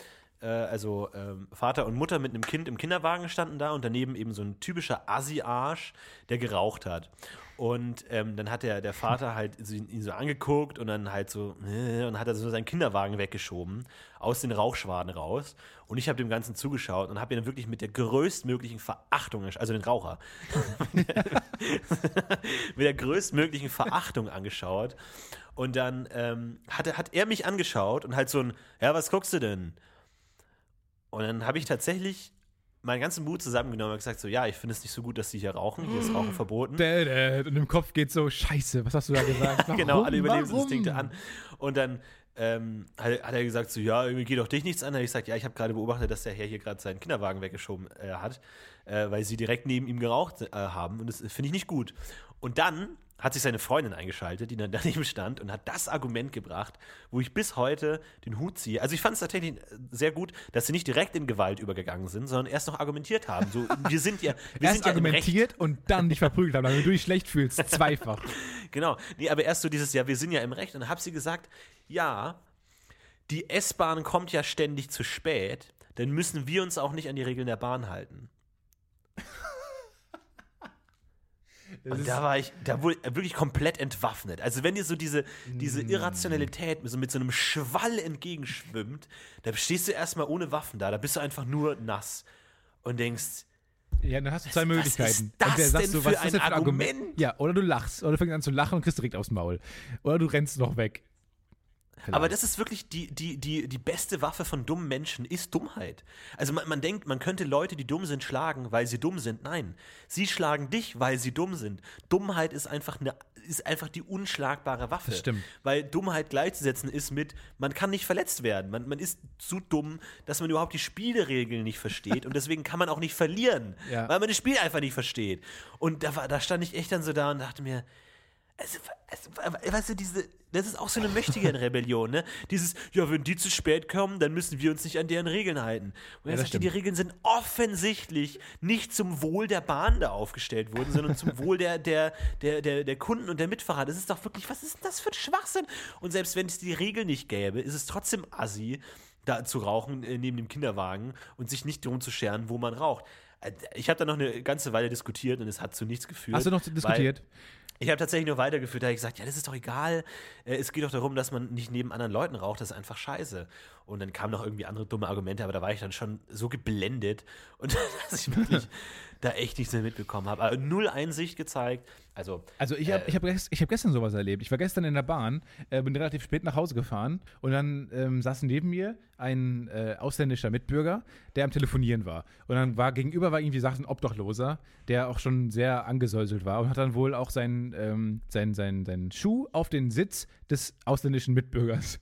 S1: äh, also ähm, Vater und Mutter mit einem Kind im Kinderwagen standen da und daneben eben so ein typischer Assi-Arsch, der geraucht hat. Und ähm, dann hat der, der Vater halt so ihn, so angeguckt und dann halt so, äh, und hat er so seinen Kinderwagen weggeschoben, aus den Rauchschwaden raus. Und ich habe dem Ganzen zugeschaut und habe ihn dann wirklich mit der größtmöglichen Verachtung, also den Raucher, mit der größtmöglichen Verachtung angeschaut. Und dann ähm, hat, er, hat er mich angeschaut und halt so ein, ja, was guckst du denn? Und dann habe ich tatsächlich meinen ganzen Mut zusammengenommen und gesagt so, ja, ich finde es nicht so gut, dass sie hier rauchen. Hier ist Rauchen verboten.
S2: Und im Kopf geht so, scheiße, was hast du da gesagt? Warum?
S1: genau, alle Überlebensinstinkte an. Und dann ähm, hat, hat er gesagt, so, ja, irgendwie geht doch dich nichts an. Da habe ich gesagt, ja, ich habe gerade beobachtet, dass der Herr hier gerade seinen Kinderwagen weggeschoben äh, hat, äh, weil sie direkt neben ihm geraucht äh, haben. Und das finde ich nicht gut. Und dann hat sich seine Freundin eingeschaltet, die dann daneben stand und hat das Argument gebracht, wo ich bis heute den Hut ziehe. Also ich fand es tatsächlich äh, sehr gut, dass sie nicht direkt in Gewalt übergegangen sind, sondern erst noch argumentiert haben. So, wir sind ja, wir
S2: Erst
S1: sind ja
S2: argumentiert und dann dich verprügelt haben, damit du dich schlecht fühlst. Zweifach.
S1: Genau. Nee, aber erst so dieses, ja, wir sind ja im Recht. Und dann habe sie gesagt, ja, die S-Bahn kommt ja ständig zu spät, dann müssen wir uns auch nicht an die Regeln der Bahn halten. Und da war ich, da wurde wirklich komplett entwaffnet. Also wenn dir so diese, diese Irrationalität mit so, mit so einem Schwall entgegenschwimmt, da stehst du erstmal ohne Waffen da, da bist du einfach nur nass und denkst,
S2: Ja, dann hast du zwei
S1: Was
S2: Möglichkeiten.
S1: ist das denn
S2: du,
S1: für
S2: was ist
S1: ein
S2: das für ein Argument?
S1: Argument?
S2: Ja, oder du lachst. Oder du fängst an zu lachen und kriegst direkt aufs Maul. Oder du rennst noch weg.
S1: Aber das ist wirklich die, die, die, die beste Waffe von dummen Menschen, ist Dummheit. Also man, man denkt, man könnte Leute, die dumm sind, schlagen, weil sie dumm sind. Nein, sie schlagen dich, weil sie dumm sind. Dummheit ist einfach, eine, ist einfach die unschlagbare Waffe.
S2: Das stimmt.
S1: Weil Dummheit gleichzusetzen ist mit, man kann nicht verletzt werden. Man, man ist zu dumm, dass man überhaupt die Spielregeln nicht versteht. und deswegen kann man auch nicht verlieren,
S2: Ja.
S1: weil man das Spiel einfach nicht versteht. Und da, war, da stand ich echt dann so da und dachte mir, also, also, weißt du, diese, das ist auch so eine Möchtegern-Rebellion, ne? Dieses, ja, wenn die zu spät kommen, dann müssen wir uns nicht an deren Regeln halten. Und
S2: das
S1: sagte, die. Regeln sind offensichtlich nicht zum Wohl der Bahn da aufgestellt worden, sondern zum Wohl der, der, der, der, der Kunden und der Mitfahrer. Das ist doch wirklich, was ist denn das für ein Schwachsinn? Und selbst wenn es die Regel nicht gäbe, ist es trotzdem assi, da zu rauchen äh, neben dem Kinderwagen und sich nicht drum zu scheren, wo man raucht. Äh, Ich habe da noch eine ganze Weile diskutiert und es hat zu nichts geführt.
S2: Hast du noch
S1: weil-
S2: diskutiert?
S1: Ich habe tatsächlich nur weitergeführt, da habe ich gesagt, ja, das ist doch egal. Äh, Es geht doch darum, dass man nicht neben anderen Leuten raucht, das ist einfach scheiße. Und dann kamen noch irgendwie andere dumme Argumente, aber da war ich dann schon so geblendet und dass ich wirklich da echt nichts mehr mitbekommen habe. Aber null Einsicht gezeigt. Also,
S2: Also ich habe ich hab, ich hab gestern sowas erlebt. Ich war gestern in der Bahn, äh, bin relativ spät nach Hause gefahren und dann ähm, saß neben mir ein äh, ausländischer Mitbürger, der am Telefonieren war. Und dann war gegenüber war irgendwie ein Obdachloser, der auch schon sehr angesäuselt war und hat dann wohl auch seinen, ähm, seinen, seinen, seinen Schuh auf den Sitz des ausländischen Mitbürgers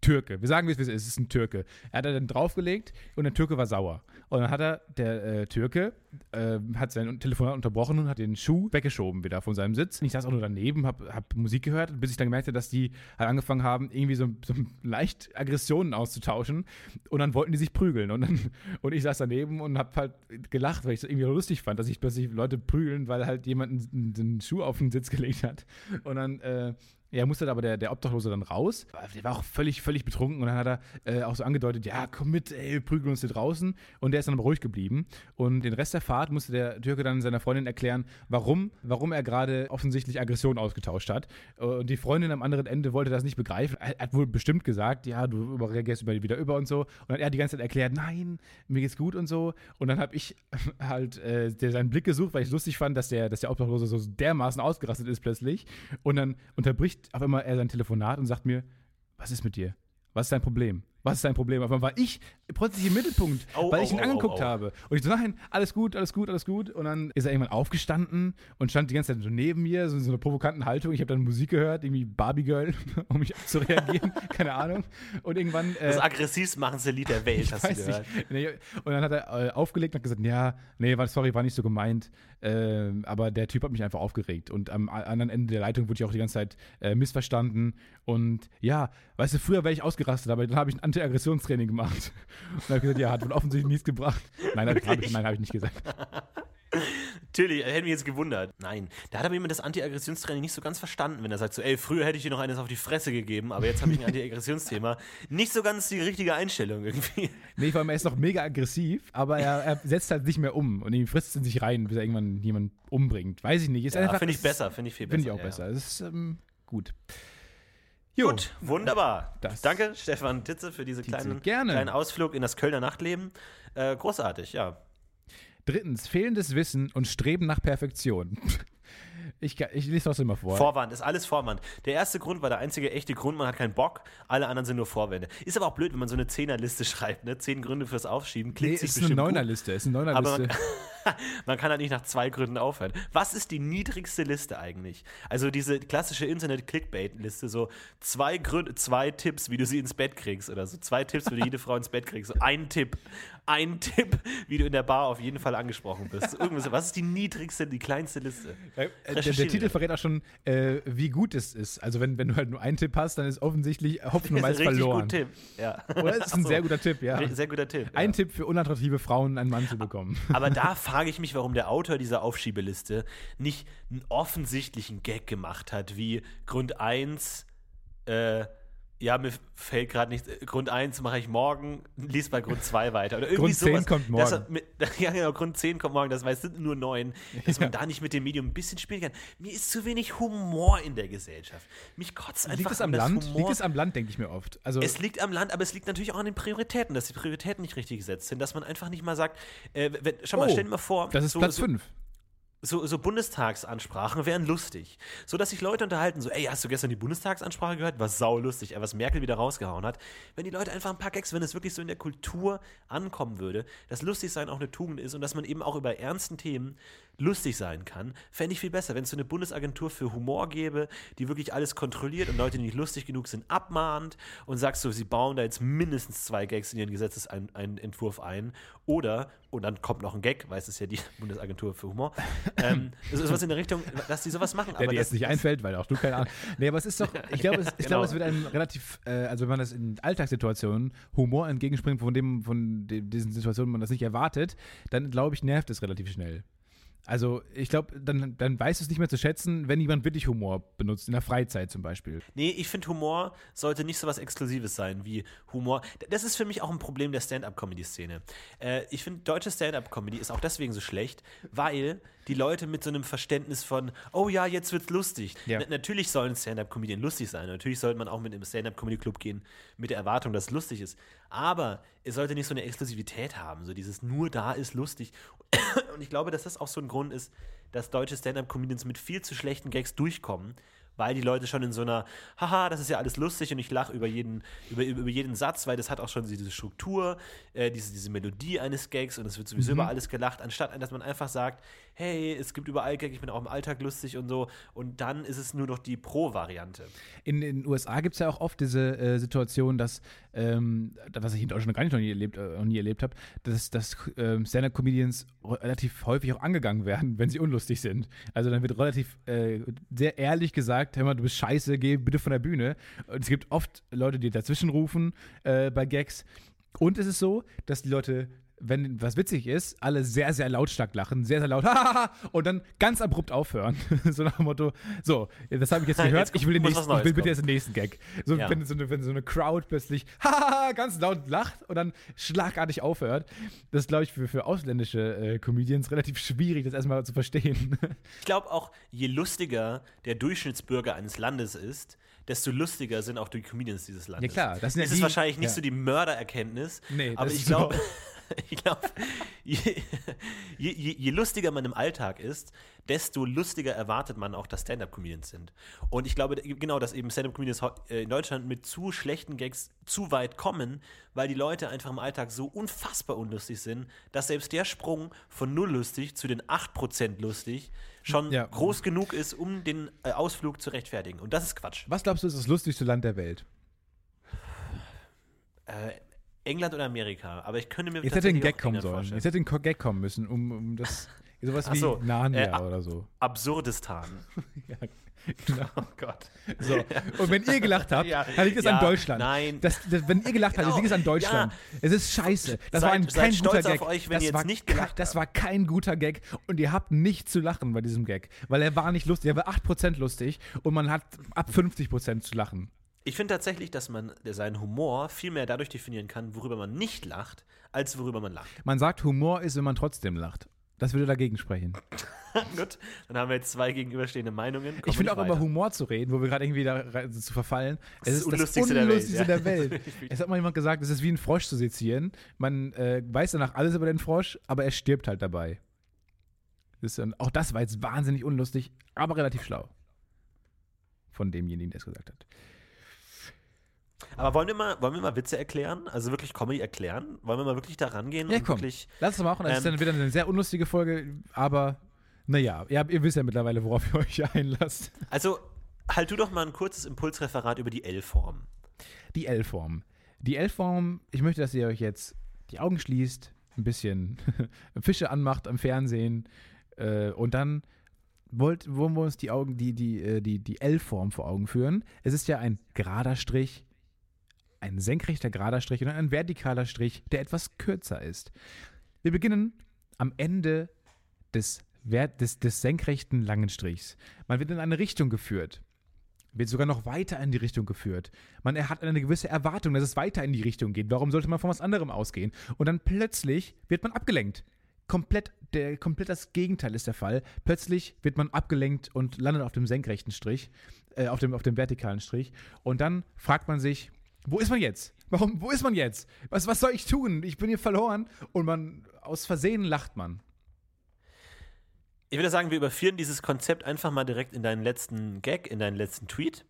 S2: Türke. Wir sagen, wie es ist. Es ist ein Türke. Er hat er dann draufgelegt und der Türke war sauer. Und dann hat er, der äh, Türke, äh, hat sein Telefonat unterbrochen und hat den Schuh weggeschoben wieder von seinem Sitz. Und ich saß auch nur daneben, hab, hab Musik gehört, bis ich dann gemerkt habe, dass die halt angefangen haben, irgendwie so, so leicht Aggressionen auszutauschen. Und dann wollten die sich prügeln. Und, dann, und ich saß daneben und hab halt gelacht, weil ich es irgendwie lustig fand, dass sich plötzlich Leute prügeln, weil halt jemand einen Schuh auf den Sitz gelegt hat. Und dann, äh, ja, musste aber der, der Obdachlose dann raus. Der war auch völlig, völlig betrunken und dann hat er äh, auch so angedeutet, ja, komm mit, ey, prügeln uns hier draußen. Und der ist dann aber ruhig geblieben. Und den Rest der Fahrt musste der Türke dann seiner Freundin erklären, warum, warum er gerade offensichtlich Aggression ausgetauscht hat. Und die Freundin am anderen Ende wollte das nicht begreifen. Er hat wohl bestimmt gesagt, ja, du reagierst wieder über und so. Und dann hat er die ganze Zeit erklärt, nein, mir geht's gut und so. Und dann habe ich halt äh, der seinen Blick gesucht, weil ich lustig fand, dass der, dass der Obdachlose so dermaßen ausgerastet ist plötzlich. Und dann unterbricht auf einmal er sein Telefonat und sagt mir, was ist mit dir? Was ist dein Problem? Was ist dein Problem? Aber dann war ich plötzlich im Mittelpunkt,
S1: Au,
S2: weil ich ihn
S1: au,
S2: angeguckt
S1: au.
S2: habe. Und ich so, nein, alles gut, alles gut, alles gut. Und dann ist er irgendwann aufgestanden und stand die ganze Zeit so neben mir, so in so einer provokanten Haltung. Ich habe dann Musik gehört, irgendwie Barbie Girl, um mich zu reagieren, keine Ahnung. Und irgendwann. Äh,
S1: Das aggressivst machendste Lied der Welt, hast du gehört.
S2: nicht. Und dann hat er äh, aufgelegt und hat gesagt, ja, nee, war, sorry, war nicht so gemeint. Ähm, aber der Typ hat mich einfach aufgeregt. Und am anderen Ende der Leitung wurde ich auch die ganze Zeit äh, missverstanden. Und ja, weißt du, früher wäre ich ausgerastet, aber dann habe ich ein Anti-Aggressionstraining gemacht. Und habe gesagt, ja, hat wohl offensichtlich nichts gebracht. Nein, habe hab ich, hab ich nicht gesagt.
S1: Natürlich, hätte mich jetzt gewundert. Nein, da hat aber jemand das Anti-Aggressionstraining nicht so ganz verstanden, wenn er sagt so, ey, früher hätte ich dir noch eines auf die Fresse gegeben, aber jetzt habe ich ein Anti-Aggressionsthema. Nicht so ganz die richtige Einstellung irgendwie.
S2: Nee, vor allem, er ist noch mega aggressiv, aber er, er setzt halt nicht mehr um und ihm frisst es in sich rein, bis er irgendwann jemanden umbringt. Weiß ich nicht. Ist
S1: Ja,
S2: einfach-
S1: finde ich besser, finde ich viel besser.
S2: Finde ich auch
S1: ja,
S2: besser.
S1: Ja.
S2: Das ist ähm, gut. Jo.
S1: Gut, wunderbar.
S2: Das-
S1: Danke, Stefan Titze, für diesen kleinen, kleinen Ausflug in das Kölner Nachtleben. Äh, großartig, ja.
S2: Drittens, fehlendes Wissen und Streben nach Perfektion. Ich, ich lese trotzdem mal vor.
S1: Vorwand, ist alles Vorwand. Der erste Grund war der einzige echte Grund, man hat keinen Bock, alle anderen sind nur Vorwände. Ist aber auch blöd, wenn man so eine Zehnerliste schreibt, ne? Zehn Gründe fürs Aufschieben, klingt
S2: nee,
S1: sich
S2: ist eine
S1: bestimmt gut.
S2: Neunerliste. Ist eine Neunerliste.
S1: man, kann halt nicht nach zwei Gründen aufhören. Was ist die niedrigste Liste eigentlich? Also diese klassische Internet-Clickbait-Liste, so zwei Gründe, zwei Tipps, wie du sie ins Bett kriegst oder so zwei Tipps, wie du jede Frau ins Bett kriegst. So ein Tipp, ein Tipp, wie du in der Bar auf jeden Fall angesprochen bist. Irgendwas, was ist die niedrigste, die kleinste Liste?
S2: Äh, der, der
S1: Recherchieren
S2: Titel verrät auch schon, äh, wie gut es ist. Also wenn, wenn du halt nur einen Tipp hast, dann ist offensichtlich Hopfen und
S1: Das
S2: Malz
S1: ist ein richtig
S2: verloren.
S1: guter Tipp. Ja.
S2: Oder? Das ist ein
S1: so.
S2: sehr guter Tipp, ja.
S1: Sehr guter Tipp. ja.
S2: Ein Tipp für unattraktive Frauen, einen Mann zu bekommen.
S1: Aber da frage ich mich, warum der Autor dieser Aufschiebeliste nicht einen offensichtlichen Gag gemacht hat, wie Grund 1, äh, ja, mir fällt gerade nicht, äh, Grund 1 mache ich morgen, lies bei Grund 2 weiter. Oder irgendwie
S2: Grund 10
S1: sowas.
S2: kommt
S1: Dass
S2: morgen.
S1: Mit, ja, genau, Grund 10 kommt morgen, das weiß, sind nur neun. Dass man da nicht mit dem Medium ein bisschen spielen kann. Mir ist zu wenig Humor in der Gesellschaft. Mich kotzt einfach
S2: Liegt es am Land?
S1: Humor.
S2: Liegt es am Land, denke ich mir oft. Also
S1: Es liegt am Land, aber es liegt natürlich auch an den Prioritäten, dass die Prioritäten nicht richtig gesetzt sind, dass man einfach nicht mal sagt, äh, wenn, schau mal,
S2: Oh,
S1: stell dir mal vor,
S2: das ist
S1: so,
S2: Platz
S1: so,
S2: 5.
S1: so, so Bundestagsansprachen wären lustig. So dass sich Leute unterhalten, so, ey, hast du gestern die Bundestagsansprache gehört? War saulustig, ey, was Merkel wieder rausgehauen hat. Wenn die Leute einfach ein paar Gags, wenn es wirklich so in der Kultur ankommen würde, dass lustig sein auch eine Tugend ist und dass man eben auch über ernsten Themen lustig sein kann, fände ich viel besser, wenn es so eine Bundesagentur für Humor gäbe, die wirklich alles kontrolliert und Leute, die nicht lustig genug sind, abmahnt und sagst so, sie bauen da jetzt mindestens zwei Gags in ihren Gesetzesentwurf ein oder, und dann kommt noch ein Gag, weil es ist ja die Bundesagentur für Humor, ähm, das ist was in der Richtung, dass die sowas machen.
S2: Der dir
S1: das-
S2: jetzt nicht einfällt, weil auch du keine Ahnung. Nee, aber es ist doch, ich glaube, es, ich
S1: Genau.
S2: glaube, es wird einem relativ, äh, also wenn man das in Alltagssituationen Humor entgegenspringt, von dem, von diesen Situationen man das nicht erwartet, dann glaube ich, nervt es relativ schnell. Also ich glaube, dann, dann weißt du es nicht mehr zu schätzen, wenn jemand wirklich Humor benutzt, in der Freizeit zum Beispiel.
S1: Nee, ich finde, Humor sollte nicht so was Exklusives sein wie Humor. Das ist für mich auch ein Problem der Stand-up-Comedy-Szene. Äh, ich finde, deutsche Stand-up-Comedy ist auch deswegen so schlecht, weil die Leute mit so einem Verständnis von, oh ja, jetzt wird's lustig.
S2: Ja.
S1: Na, natürlich sollen Stand-up-Comedien lustig sein. Natürlich sollte man auch mit einem Stand-up-Comedy-Club gehen mit der Erwartung, dass es lustig ist. Aber es sollte nicht so eine Exklusivität haben, so dieses nur da ist lustig. Und ich glaube, dass das auch so ein Grund ist, dass deutsche Stand-up-Comedians mit viel zu schlechten Gags durchkommen, weil die Leute schon in so einer, haha, das ist ja alles lustig und ich lache über jeden, über, über jeden Satz, weil das hat auch schon diese Struktur, äh, diese, diese Melodie eines Gags und es wird sowieso über alles gelacht, anstatt dass man einfach sagt, hey, es gibt überall Gag, ich bin auch im Alltag lustig und so und dann ist es nur noch die Pro-Variante.
S2: In den USA gibt es ja auch oft diese äh, Situation, dass, ähm, was ich in Deutschland gar nicht noch nie erlebt, äh, noch nie erlebt habe, dass, dass ähm, Stand-Up-Comedians relativ häufig auch angegangen werden, wenn sie unlustig sind. Also dann wird relativ äh, sehr ehrlich gesagt, hör mal, du bist scheiße, geh bitte von der Bühne. Und es gibt oft Leute, die dazwischen rufen äh, bei Gags. Und es ist so, dass die Leute wenn was witzig ist, alle sehr, sehr lautstark lachen, sehr, sehr laut, hahaha, und dann ganz abrupt aufhören. so nach dem Motto, so, das habe ich jetzt gehört,
S1: Jetzt
S2: ich will, den nächsten, ich will bitte jetzt den nächsten Gag. So,
S1: Ja.
S2: wenn, so eine, wenn so eine Crowd plötzlich, hahaha, ganz laut lacht und dann schlagartig aufhört, das ist, glaube ich, für, für ausländische äh, Comedians relativ schwierig, das erstmal zu verstehen.
S1: Ich glaube auch, je lustiger der Durchschnittsbürger eines Landes ist, desto lustiger sind auch die Comedians dieses Landes.
S2: Ja, klar, das sind ja
S1: ist
S2: die-
S1: wahrscheinlich nicht
S2: ja.
S1: so die Mördererkenntnis,
S2: Nee,
S1: aber
S2: das
S1: ich glaube,
S2: so.
S1: ich glaube, je, je, je, lustiger man im Alltag ist, desto lustiger erwartet man auch, dass Stand-Up-Comedians sind. Und ich glaube genau, dass eben Stand-Up-Comedians äh, in Deutschland mit zu schlechten Gags zu weit kommen, weil die Leute einfach im Alltag so unfassbar unlustig sind, dass selbst der Sprung von null lustig zu den 8% lustig schon
S2: Ja.
S1: groß genug ist, um den äh, Ausflug zu rechtfertigen. Und das ist Quatsch.
S2: Was glaubst du, ist das lustigste Land der Welt?
S1: Äh, England oder Amerika, aber ich könnte mir
S2: Jetzt hätte ein Gag kommen sollen.
S1: vorstellen.
S2: Jetzt hätte ein Gag kommen müssen, um, um das. Sowas
S1: Ach
S2: wie
S1: so,
S2: Narnia
S1: äh,
S2: oder so.
S1: Absurdistan.
S2: Ja, genau.
S1: Oh Gott.
S2: So. Und wenn ihr gelacht habt,
S1: Ja.
S2: dann liegt es
S1: Ja,
S2: an Deutschland.
S1: nein.
S2: Das, das, wenn ihr gelacht habt,
S1: Genau.
S2: dann liegt es an Deutschland. Es ist scheiße. Das
S1: Seid-
S2: war ein, kein guter
S1: auf
S2: Gag.
S1: euch, wenn
S2: das
S1: ihr jetzt
S2: war
S1: nicht
S2: ke-
S1: gelacht
S2: Das war kein guter Gag und ihr habt nicht zu lachen bei diesem Gag, weil er war nicht lustig. Er war 8% lustig und man hat ab 50% zu lachen.
S1: Ich finde tatsächlich, dass man seinen Humor viel mehr dadurch definieren kann, worüber man nicht lacht, als worüber man lacht.
S2: Man sagt, Humor ist, wenn man trotzdem lacht. Das würde dagegen sprechen.
S1: Gut, dann haben wir jetzt zwei gegenüberstehende Meinungen. Kommen
S2: Ich finde auch
S1: nicht
S2: über
S1: weiter.
S2: Humor zu reden, wo wir gerade irgendwie da rein- zu verfallen. Es
S1: ist das
S2: das
S1: Unlustigste der Welt,
S2: der Welt. Es hat mal jemand gesagt, es ist wie ein Frosch zu sezieren. Man äh, weiß danach alles über den Frosch, aber er stirbt halt dabei. Das ist auch das war jetzt wahnsinnig unlustig, aber relativ schlau. Von demjenigen, der es gesagt hat.
S1: Aber wollen wir, mal, wollen wir mal Witze erklären? Also wirklich Comedy erklären? Wollen wir mal wirklich da rangehen
S2: Ja,
S1: und
S2: komm.
S1: wirklich.
S2: Lass es mal machen. Das ist
S1: Ähm,
S2: dann wieder eine sehr unlustige Folge, aber naja, ihr, habt- ihr wisst ja mittlerweile, worauf ihr euch einlasst.
S1: Also, halt du doch mal ein kurzes Impulsreferat über die L-Form.
S2: Die L-Form. Die L-Form, ich möchte, dass ihr euch jetzt die Augen schließt, ein bisschen Fische anmacht am Fernsehen äh, und dann wollt, wollen wir uns die Augen, die, die, äh, die, die L-Form vor Augen führen. Es ist ja ein gerader Strich, ein senkrechter gerader Strich und ein vertikaler Strich, der etwas kürzer ist. Wir beginnen am Ende des, des, des senkrechten langen Strichs. Man wird in eine Richtung geführt wird sogar noch weiter in die Richtung geführt. Man hat eine gewisse Erwartung, dass es weiter in die Richtung geht. Warum sollte man von was anderem ausgehen? Und dann plötzlich wird man abgelenkt. Komplett, der, komplett das Gegenteil ist der Fall. Plötzlich wird man abgelenkt und landet auf dem senkrechten Strich, äh, auf, dem, auf dem vertikalen Strich. Und dann fragt man sich, wo ist man jetzt? Warum, wo ist man jetzt? Was, was soll ich tun? Ich bin hier verloren. Und man, aus Versehen lacht man.
S1: Ich würde sagen, wir überführen dieses Konzept einfach mal direkt in deinen letzten Gag, in deinen letzten Tweet.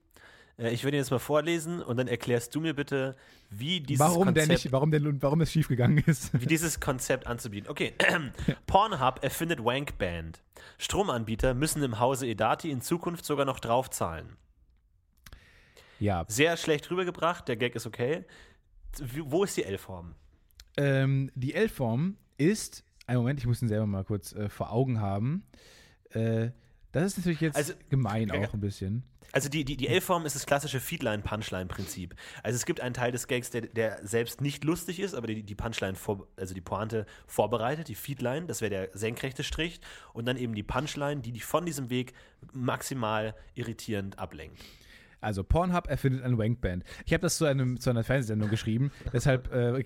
S1: Äh, Ich würde ihn jetzt mal vorlesen und dann erklärst du mir bitte, wie dieses
S2: Warum
S1: Konzept
S2: der nicht, warum der, warum es schiefgegangen ist.
S1: wie dieses Konzept anzubieten. Okay, Pornhub erfindet Wankband. Stromanbieter müssen im Hause Edati in Zukunft sogar noch draufzahlen.
S2: Ja,
S1: Sehr schlecht rübergebracht, der Gag ist okay. Wo ist die L-Form?
S2: Ähm, die L-Form ist, einen Moment, ich muss ihn selber mal kurz äh, vor Augen haben. Äh, das ist natürlich jetzt
S1: Also-
S2: gemein auch ein bisschen.
S1: Also die, die, die L-Form ist das klassische Feedline-Punchline-Prinzip. Also es gibt einen Teil des Gags, der, der selbst nicht lustig ist, aber die, die Punchline, vor, also die Pointe vorbereitet, die Feedline, das wäre der senkrechte Strich und dann eben die Punchline, die dich von diesem Weg maximal irritierend ablenkt.
S2: Also Pornhub erfindet eine Wankband. Ich habe das zu, einem, zu einer Fernsehsendung geschrieben, deshalb äh,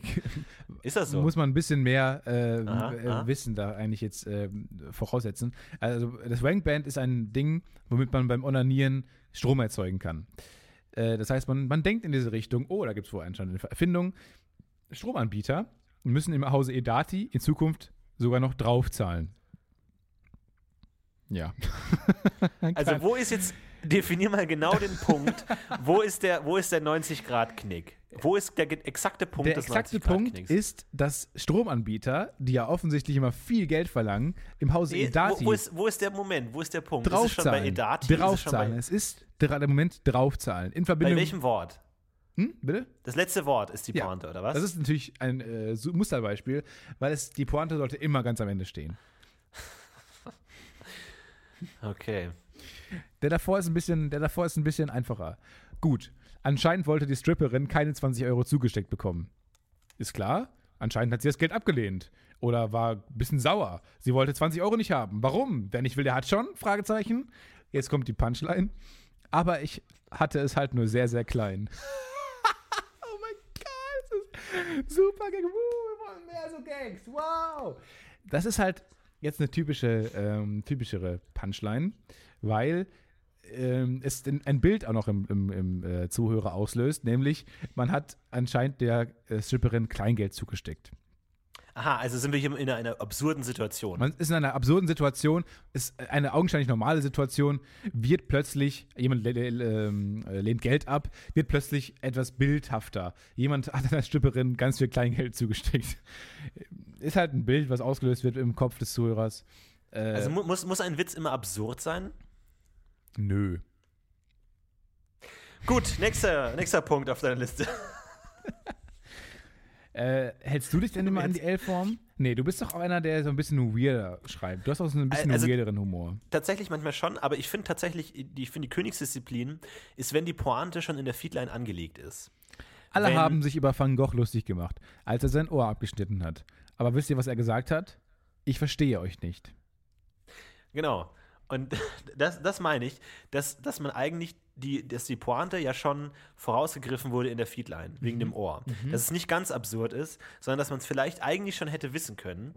S1: Ist das so?
S2: muss man ein bisschen mehr äh,
S1: Aha,
S2: äh,
S1: aha.
S2: Wissen da eigentlich jetzt äh, voraussetzen. Also das Wankband ist ein Ding, womit man beim Onanieren Strom erzeugen kann. Äh, das heißt, man, man denkt in diese Richtung, oh, da gibt es wohl anscheinend eine Erfindung. Stromanbieter müssen im Hause Edati in Zukunft sogar noch draufzahlen. Ja.
S1: Also wo ist jetzt, definier mal genau den Punkt, wo ist der, wo ist der 90-Grad-Knick? Wo ist der exakte Punkt
S2: Der
S1: des
S2: exakte Punkt
S1: 90-Grad-Knicks?
S2: ist, dass Stromanbieter, die ja offensichtlich immer viel Geld verlangen, im Hause
S1: Nee,
S2: Edati
S1: wo, wo, ist, wo ist der Moment? Wo ist der Punkt? Ist es schon bei
S2: draufzahlen.
S1: Edati? Ist es
S2: draufzahlen.
S1: bei,
S2: Es ist der Moment draufzahlen. In
S1: bei
S2: Verbindung.
S1: welchem Wort?
S2: Hm, bitte?
S1: Das letzte Wort ist die
S2: Ja.
S1: Pointe, oder was?
S2: Das ist natürlich ein äh, Musterbeispiel, weil es die Pointe sollte immer ganz am Ende stehen.
S1: okay.
S2: Der davor ist ein bisschen, der davor ist ein bisschen einfacher. Gut. Anscheinend wollte die Stripperin keine 20 Euro zugesteckt bekommen. Ist klar. Anscheinend hat sie das Geld abgelehnt. Oder war ein bisschen sauer. Sie wollte 20 Euro nicht haben. Warum? Wer nicht will, der hat schon? Fragezeichen. Jetzt kommt die Punchline. Aber ich hatte es halt nur sehr, sehr klein. oh mein Gott, das ist super Gag. Wir wollen mehr so Gags. Wow. Das ist halt jetzt eine typische, ähm, typischere Punchline, weil ähm, es ein Bild auch noch im, im, im äh, Zuhörer auslöst, nämlich man hat anscheinend der äh, Stripperin Kleingeld zugesteckt.
S1: Aha, also sind wir hier in einer absurden Situation.
S2: Man ist in einer absurden Situation, ist eine augenscheinlich normale Situation, wird plötzlich, jemand ähm, äh, lehnt Geld ab, wird plötzlich etwas bildhafter. Jemand hat einer Stripperin ganz viel Kleingeld zugesteckt. Ist halt ein Bild, was ausgelöst wird im Kopf des Zuhörers. Äh,
S1: also mu muss, muss ein Witz immer absurd sein?
S2: Nö.
S1: Gut, nächster, nächster Punkt auf deiner Liste.
S2: Äh, hältst du dich denn immer an die L-Form? Nee, du bist doch auch einer, der so ein bisschen weirder schreibt. Du hast auch so ein bisschen
S1: Also-
S2: weirderen Humor.
S1: Tatsächlich manchmal schon, aber ich finde tatsächlich, die, ich finde die Königsdisziplin ist, wenn die Pointe schon in der Feedline angelegt ist.
S2: Alle
S1: Wenn-
S2: haben sich über Van Gogh lustig gemacht, als er sein Ohr abgeschnitten hat. Aber wisst ihr, was er gesagt hat? Ich verstehe euch nicht.
S1: Genau. Und das, das meine ich, dass, dass man eigentlich die, dass die Pointe ja schon vorausgegriffen wurde in der Feedline, wegen dem Ohr. Dass es nicht ganz absurd ist, sondern dass man es vielleicht eigentlich schon hätte wissen können,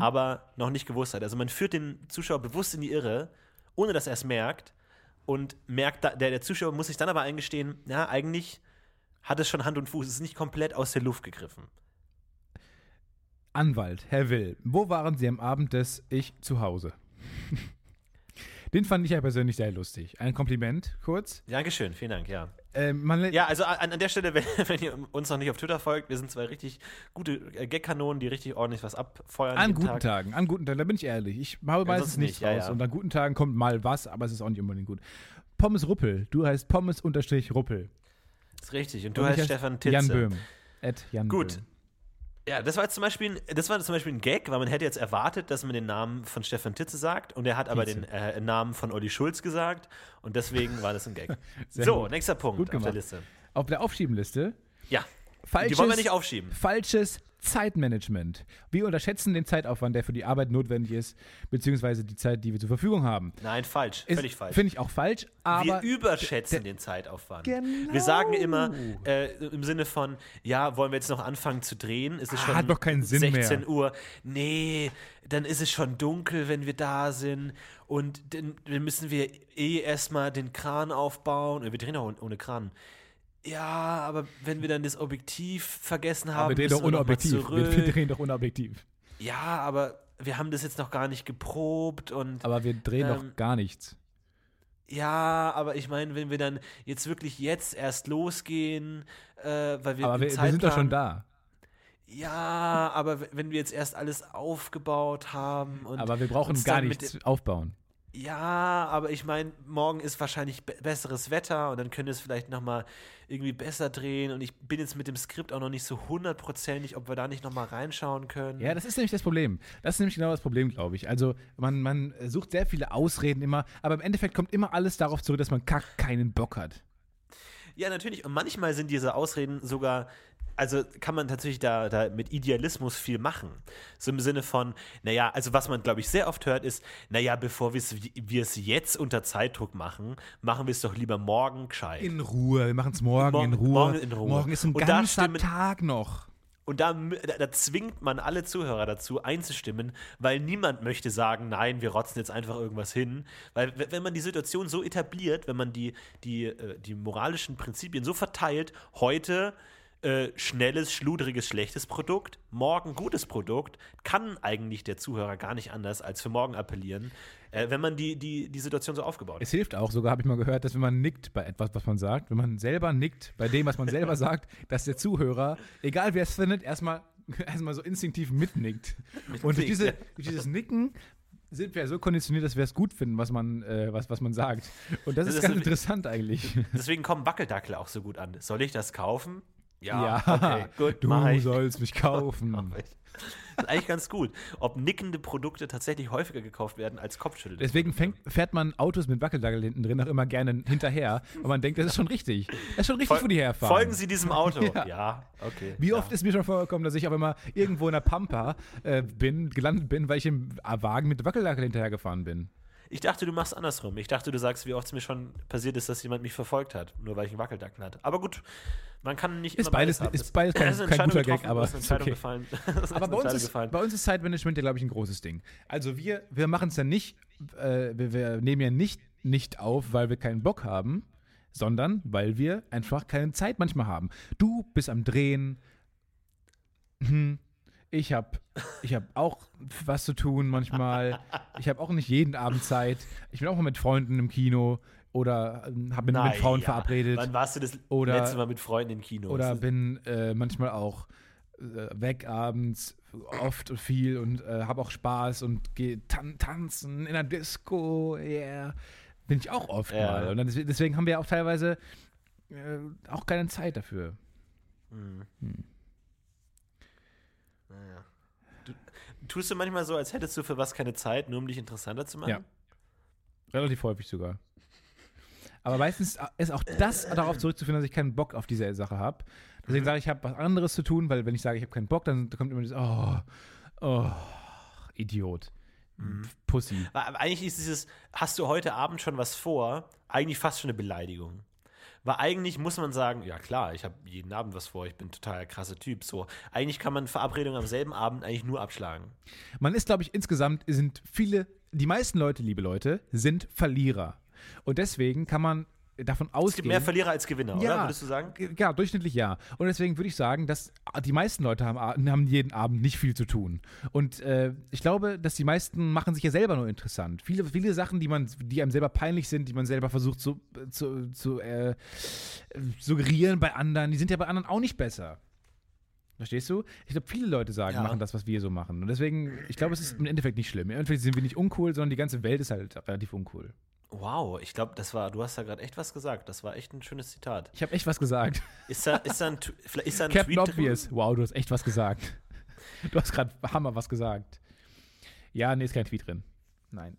S1: aber noch nicht gewusst hat. Also man führt den Zuschauer bewusst in die Irre, ohne dass er es merkt. Und merkt, da, der, der Zuschauer muss sich dann aber eingestehen, ja, eigentlich hat es schon Hand und Fuß, es ist nicht komplett aus der Luft gegriffen.
S2: Anwalt, Herr Will, wo waren Sie am Abend des Ich zu Hause? Den fand ich ja persönlich sehr lustig. Ein Kompliment, kurz.
S1: Dankeschön, vielen Dank, ja.
S2: Ähm,
S1: Ja, also an, an der Stelle, wenn, wenn ihr uns noch nicht auf Twitter folgt, wir sind zwei richtig gute äh, Gag-Kanonen, die richtig ordentlich was abfeuern.
S2: An guten
S1: Tag.
S2: Tagen, an guten Tagen, da bin ich ehrlich. Ich habe meistens nichts
S1: nicht, ja,
S2: raus.
S1: ja.
S2: Und an guten Tagen kommt mal was, aber es ist auch nicht unbedingt gut. Pommes Ruppel, du heißt Pommes unterstrich Ruppel.
S1: ist richtig. Und du
S2: Und
S1: heißt Stefan Titze.
S2: Jan Böhm. Ed Jan
S1: Gut.
S2: Böhm.
S1: Ja, das war jetzt zum Beispiel, ein- das war zum Beispiel ein Gag, weil man hätte jetzt erwartet, dass man den Namen von Stefan Titze sagt und er hat aber
S2: Titze.
S1: den äh, Namen von Olli Schulz gesagt und deswegen war das ein Gag. So,
S2: gut.
S1: nächster Punkt
S2: Gut
S1: auf der. Liste.
S2: Auf der Aufschiebenliste
S1: Ja,
S2: falsches,
S1: die wollen wir nicht aufschieben.
S2: falsches Zeitmanagement. Wir unterschätzen den Zeitaufwand, der für die Arbeit notwendig ist, beziehungsweise die Zeit, die wir zur Verfügung haben.
S1: Nein, falsch.
S2: Ist-
S1: Völlig falsch.
S2: Finde ich auch falsch, aber
S1: wir überschätzen den Zeitaufwand.
S2: Genau.
S1: Wir sagen immer äh, im Sinne von, ja, wollen wir jetzt noch anfangen zu drehen? Ist es
S2: Ah,
S1: schon
S2: hat doch keinen Sinn
S1: 16
S2: mehr.
S1: Uhr? Nee, dann ist es schon dunkel, wenn wir da sind. Und dann, dann müssen wir eh erstmal den Kran aufbauen. Wir drehen auch ohne Kran. Ja, aber wenn wir dann das Objektiv vergessen haben,
S2: aber wir drehen doch ohne
S1: noch mal
S2: Objektiv. Wir, wir drehen doch ohne Objektiv.
S1: Ja, aber wir haben das jetzt noch gar nicht geprobt und
S2: Aber wir drehen
S1: Ähm,
S2: doch gar nichts.
S1: Ja, aber ich meine, wenn wir dann jetzt wirklich jetzt erst losgehen, äh, weil wir
S2: Aber wir, wir sind doch schon da.
S1: Ja, aber wenn wir jetzt erst alles aufgebaut haben und
S2: Aber wir brauchen gar nichts aufbauen.
S1: Ja, aber ich meine, morgen ist wahrscheinlich be besseres Wetter und dann können wir es vielleicht noch mal irgendwie besser drehen und ich bin jetzt mit dem Skript auch noch nicht so hundertprozentig, ob wir da nicht noch mal reinschauen können.
S2: Ja, das ist nämlich das Problem. Das ist nämlich genau das Problem, glaube ich. Also man, man sucht sehr viele Ausreden immer, aber im Endeffekt kommt immer alles darauf zurück, dass man kack keinen Bock hat.
S1: Ja, natürlich. Und manchmal sind diese Ausreden sogar, also kann man tatsächlich da, da mit Idealismus viel machen. So im Sinne von, naja, also was man, glaube ich, sehr oft hört, ist, naja, bevor wir es jetzt unter Zeitdruck machen, machen wir es doch lieber morgen gescheit.
S2: In Ruhe, wir machen es morgen,
S1: Morgen-
S2: in Ruhe.
S1: morgen in Ruhe.
S2: Morgen ist ein
S1: Und
S2: ganzer
S1: stimmen-
S2: Tag noch.
S1: Und da, da, da zwingt man alle Zuhörer dazu, einzustimmen, weil niemand möchte sagen, nein, wir rotzen jetzt einfach irgendwas hin. Weil wenn man die Situation so etabliert, wenn man die, die, äh, die moralischen Prinzipien so verteilt, heute äh, schnelles, schludriges, schlechtes Produkt, morgen gutes Produkt, kann eigentlich der Zuhörer gar nicht anders als für morgen appellieren, äh, wenn man die, die, die Situation so aufgebaut
S2: Es
S1: hat.
S2: hilft auch, sogar habe ich mal gehört, dass wenn man nickt bei etwas, was man sagt, wenn man selber nickt bei dem, was man selber sagt, dass der Zuhörer, egal wer es findet, erstmal erstmal so instinktiv mitnickt. Und durch, diese,
S1: ja.
S2: durch dieses Nicken sind wir so konditioniert, dass wir es gut finden, was man, äh, was, was man sagt. Und das,
S1: Das
S2: ist
S1: ist
S2: ganz
S1: eine-
S2: interessant eigentlich.
S1: Deswegen kommen Wackeldackel auch so gut an. Soll ich das kaufen?
S2: Ja,
S1: okay, gut,
S2: du sollst mich kaufen.
S1: Das ist eigentlich ganz gut. Ob nickende Produkte tatsächlich häufiger gekauft werden als Kopfschüttel.
S2: Deswegen fängt, fährt man Autos mit Wackeldackel hinten drin auch immer gerne hinterher, und man denkt, das ist schon richtig. Das ist schon richtig,
S1: Fol-
S2: wo die herfahren.
S1: Folgen Sie diesem Auto.
S2: Ja.
S1: ja. okay.
S2: Wie
S1: ja.
S2: oft ist mir schon vorgekommen, dass ich auf einmal irgendwo in der Pampa äh, bin, gelandet bin, weil ich im Wagen mit Wackeldackel hinterhergefahren bin.
S1: Ich dachte, du machst andersrum. Ich dachte, du sagst, wie oft es mir schon passiert ist, dass jemand mich verfolgt hat, nur weil ich einen Wackeldackel hatte. Aber gut, man kann nicht
S2: Ist
S1: immer
S2: beides-
S1: haben.
S2: ist
S1: Es-
S2: beides kein-
S1: eine
S2: kein guter Gag, aber
S1: ist eine
S2: ist
S1: Entscheidung
S2: okay.
S1: gefallen. Ist
S2: Aber bei uns, ist,
S1: gefallen.
S2: bei uns ist Zeitmanagement ja, glaube ich, ein großes Ding. Also wir, wir machen es ja nicht, äh, wir, wir nehmen ja nicht, nicht auf, weil wir keinen Bock haben, sondern weil wir einfach keine Zeit manchmal haben. Du bist am Drehen, hm, Ich habe ich hab auch was zu tun manchmal. Ich habe auch nicht jeden Abend Zeit. Ich bin auch mal mit Freunden im Kino oder ähm, hab, bin mit Frauen
S1: ja.
S2: verabredet.
S1: Wann warst du das
S2: Oder-
S1: letzte Mal mit Freunden im Kino?
S2: Oder bin äh, manchmal auch äh, weg abends, oft und viel und äh, habe auch Spaß und gehe tan tanzen in der Disco, yeah. Bin ich auch oft
S1: Ja.
S2: mal. Und dann, deswegen- haben wir auch teilweise äh, auch keine Zeit dafür.
S1: Hm. Naja. Du, tust du manchmal so, als hättest du für was keine Zeit, nur um dich interessanter zu machen?
S2: Ja. Relativ häufig sogar. Aber meistens ist auch das darauf zurückzuführen, dass ich keinen Bock auf diese Sache habe. Deswegen sage ich, ich habe was anderes zu tun, weil wenn ich sage, ich habe keinen Bock, dann kommt immer dieses, oh, oh, Idiot. Pussy.
S1: Aber eigentlich ist dieses, hast du heute Abend schon was vor, eigentlich fast schon eine Beleidigung. Weil eigentlich muss man sagen, ja klar, ich habe jeden Abend was vor, ich bin total krasser Typ. So, eigentlich kann man Verabredungen am selben Abend eigentlich nur abschlagen.
S2: Man ist, glaube ich, insgesamt sind viele, die meisten Leute, liebe Leute, sind Verlierer. Und deswegen kann man davon
S1: Es
S2: ausgehen.
S1: gibt mehr Verlierer als Gewinner, oder? Würdest du sagen?
S2: Ja, durchschnittlich ja. Und deswegen würde ich sagen, dass die meisten Leute haben, haben jeden Abend nicht viel zu tun. Und äh, ich glaube, dass die meisten machen sich ja selber nur interessant. Viele, viele Sachen, die man, die einem selber peinlich sind, die man selber versucht zu, zu, zu äh, suggerieren bei anderen, die sind ja bei anderen auch nicht besser. Verstehst du? Ich glaube, viele Leute sagen,
S1: Ja.
S2: machen das, was wir so machen. Und deswegen, ich glaube, es ist im Endeffekt nicht schlimm. Im Endeffekt sind wir nicht uncool, sondern die ganze Welt ist halt relativ uncool.
S1: Wow, ich glaube, das war, du hast da gerade echt was gesagt. Das war echt ein schönes Zitat.
S2: Ich habe echt was gesagt.
S1: Ist da, ist da ein, ist da ein
S2: Captain
S1: Tweet
S2: Obvious. Wow, du hast echt was gesagt. Du hast gerade Hammer was gesagt. Ja, nee, ist kein Tweet drin. Nein.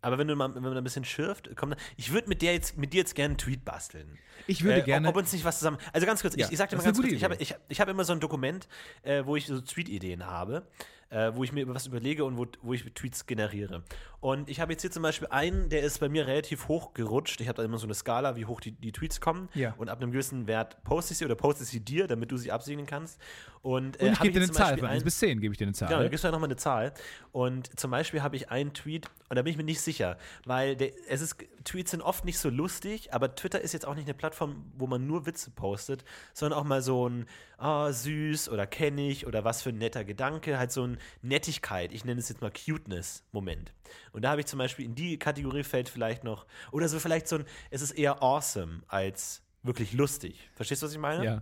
S1: Aber wenn du mal, wenn man ein bisschen schürft, komm, ich würde mit dir jetzt, mit dir jetzt gerne einen Tweet basteln.
S2: Ich würde
S1: äh,
S2: gerne.
S1: Ob, uns nicht was zusammen. Also ganz kurz,
S2: Ja,
S1: ich, ich sag dir mal ganz kurz,
S2: gute
S1: ich habe ich, ich hab immer so ein Dokument, äh, wo ich so Tweet-Ideen habe, äh, wo ich mir was überlege und wo, wo ich Tweets generiere. Und ich habe jetzt hier zum Beispiel einen, der ist bei mir relativ hoch gerutscht. Ich habe da immer so eine Skala, wie hoch die, die Tweets kommen.
S2: Ja.
S1: Und ab einem gewissen Wert poste ich sie oder poste ich sie dir, damit du sie absegnen kannst. Und, äh,
S2: und ich gebe dir eine Zahl von 1
S1: einen-
S2: bis 10, gebe ich dir eine Zahl.
S1: Genau, da gibst du ja nochmal eine Zahl. Und zum Beispiel habe ich einen Tweet, und da bin ich mir nicht sicher, weil der, es ist, Tweets sind oft nicht so lustig, aber Twitter ist jetzt auch nicht eine Plattform, wo man nur Witze postet, sondern auch mal so ein ah, süß oder kenne ich oder was für ein netter Gedanke, halt so ein Nettigkeit, ich nenne es jetzt mal Cuteness-Moment. Und da habe ich zum Beispiel in die Kategorie fällt vielleicht noch, oder so vielleicht so ein, es ist eher awesome als wirklich lustig. Verstehst du, was ich meine?
S2: Ja.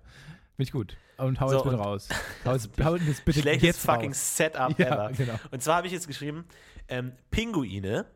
S2: Bin ich gut. Und hau
S1: So,
S2: jetzt bitte raus. Hau jetzt, hau jetzt bitte
S1: Schlechtes
S2: jetzt
S1: fucking
S2: raus.
S1: Setup
S2: Ja,
S1: ever.
S2: genau.
S1: Und zwar habe ich jetzt geschrieben, ähm, Pinguine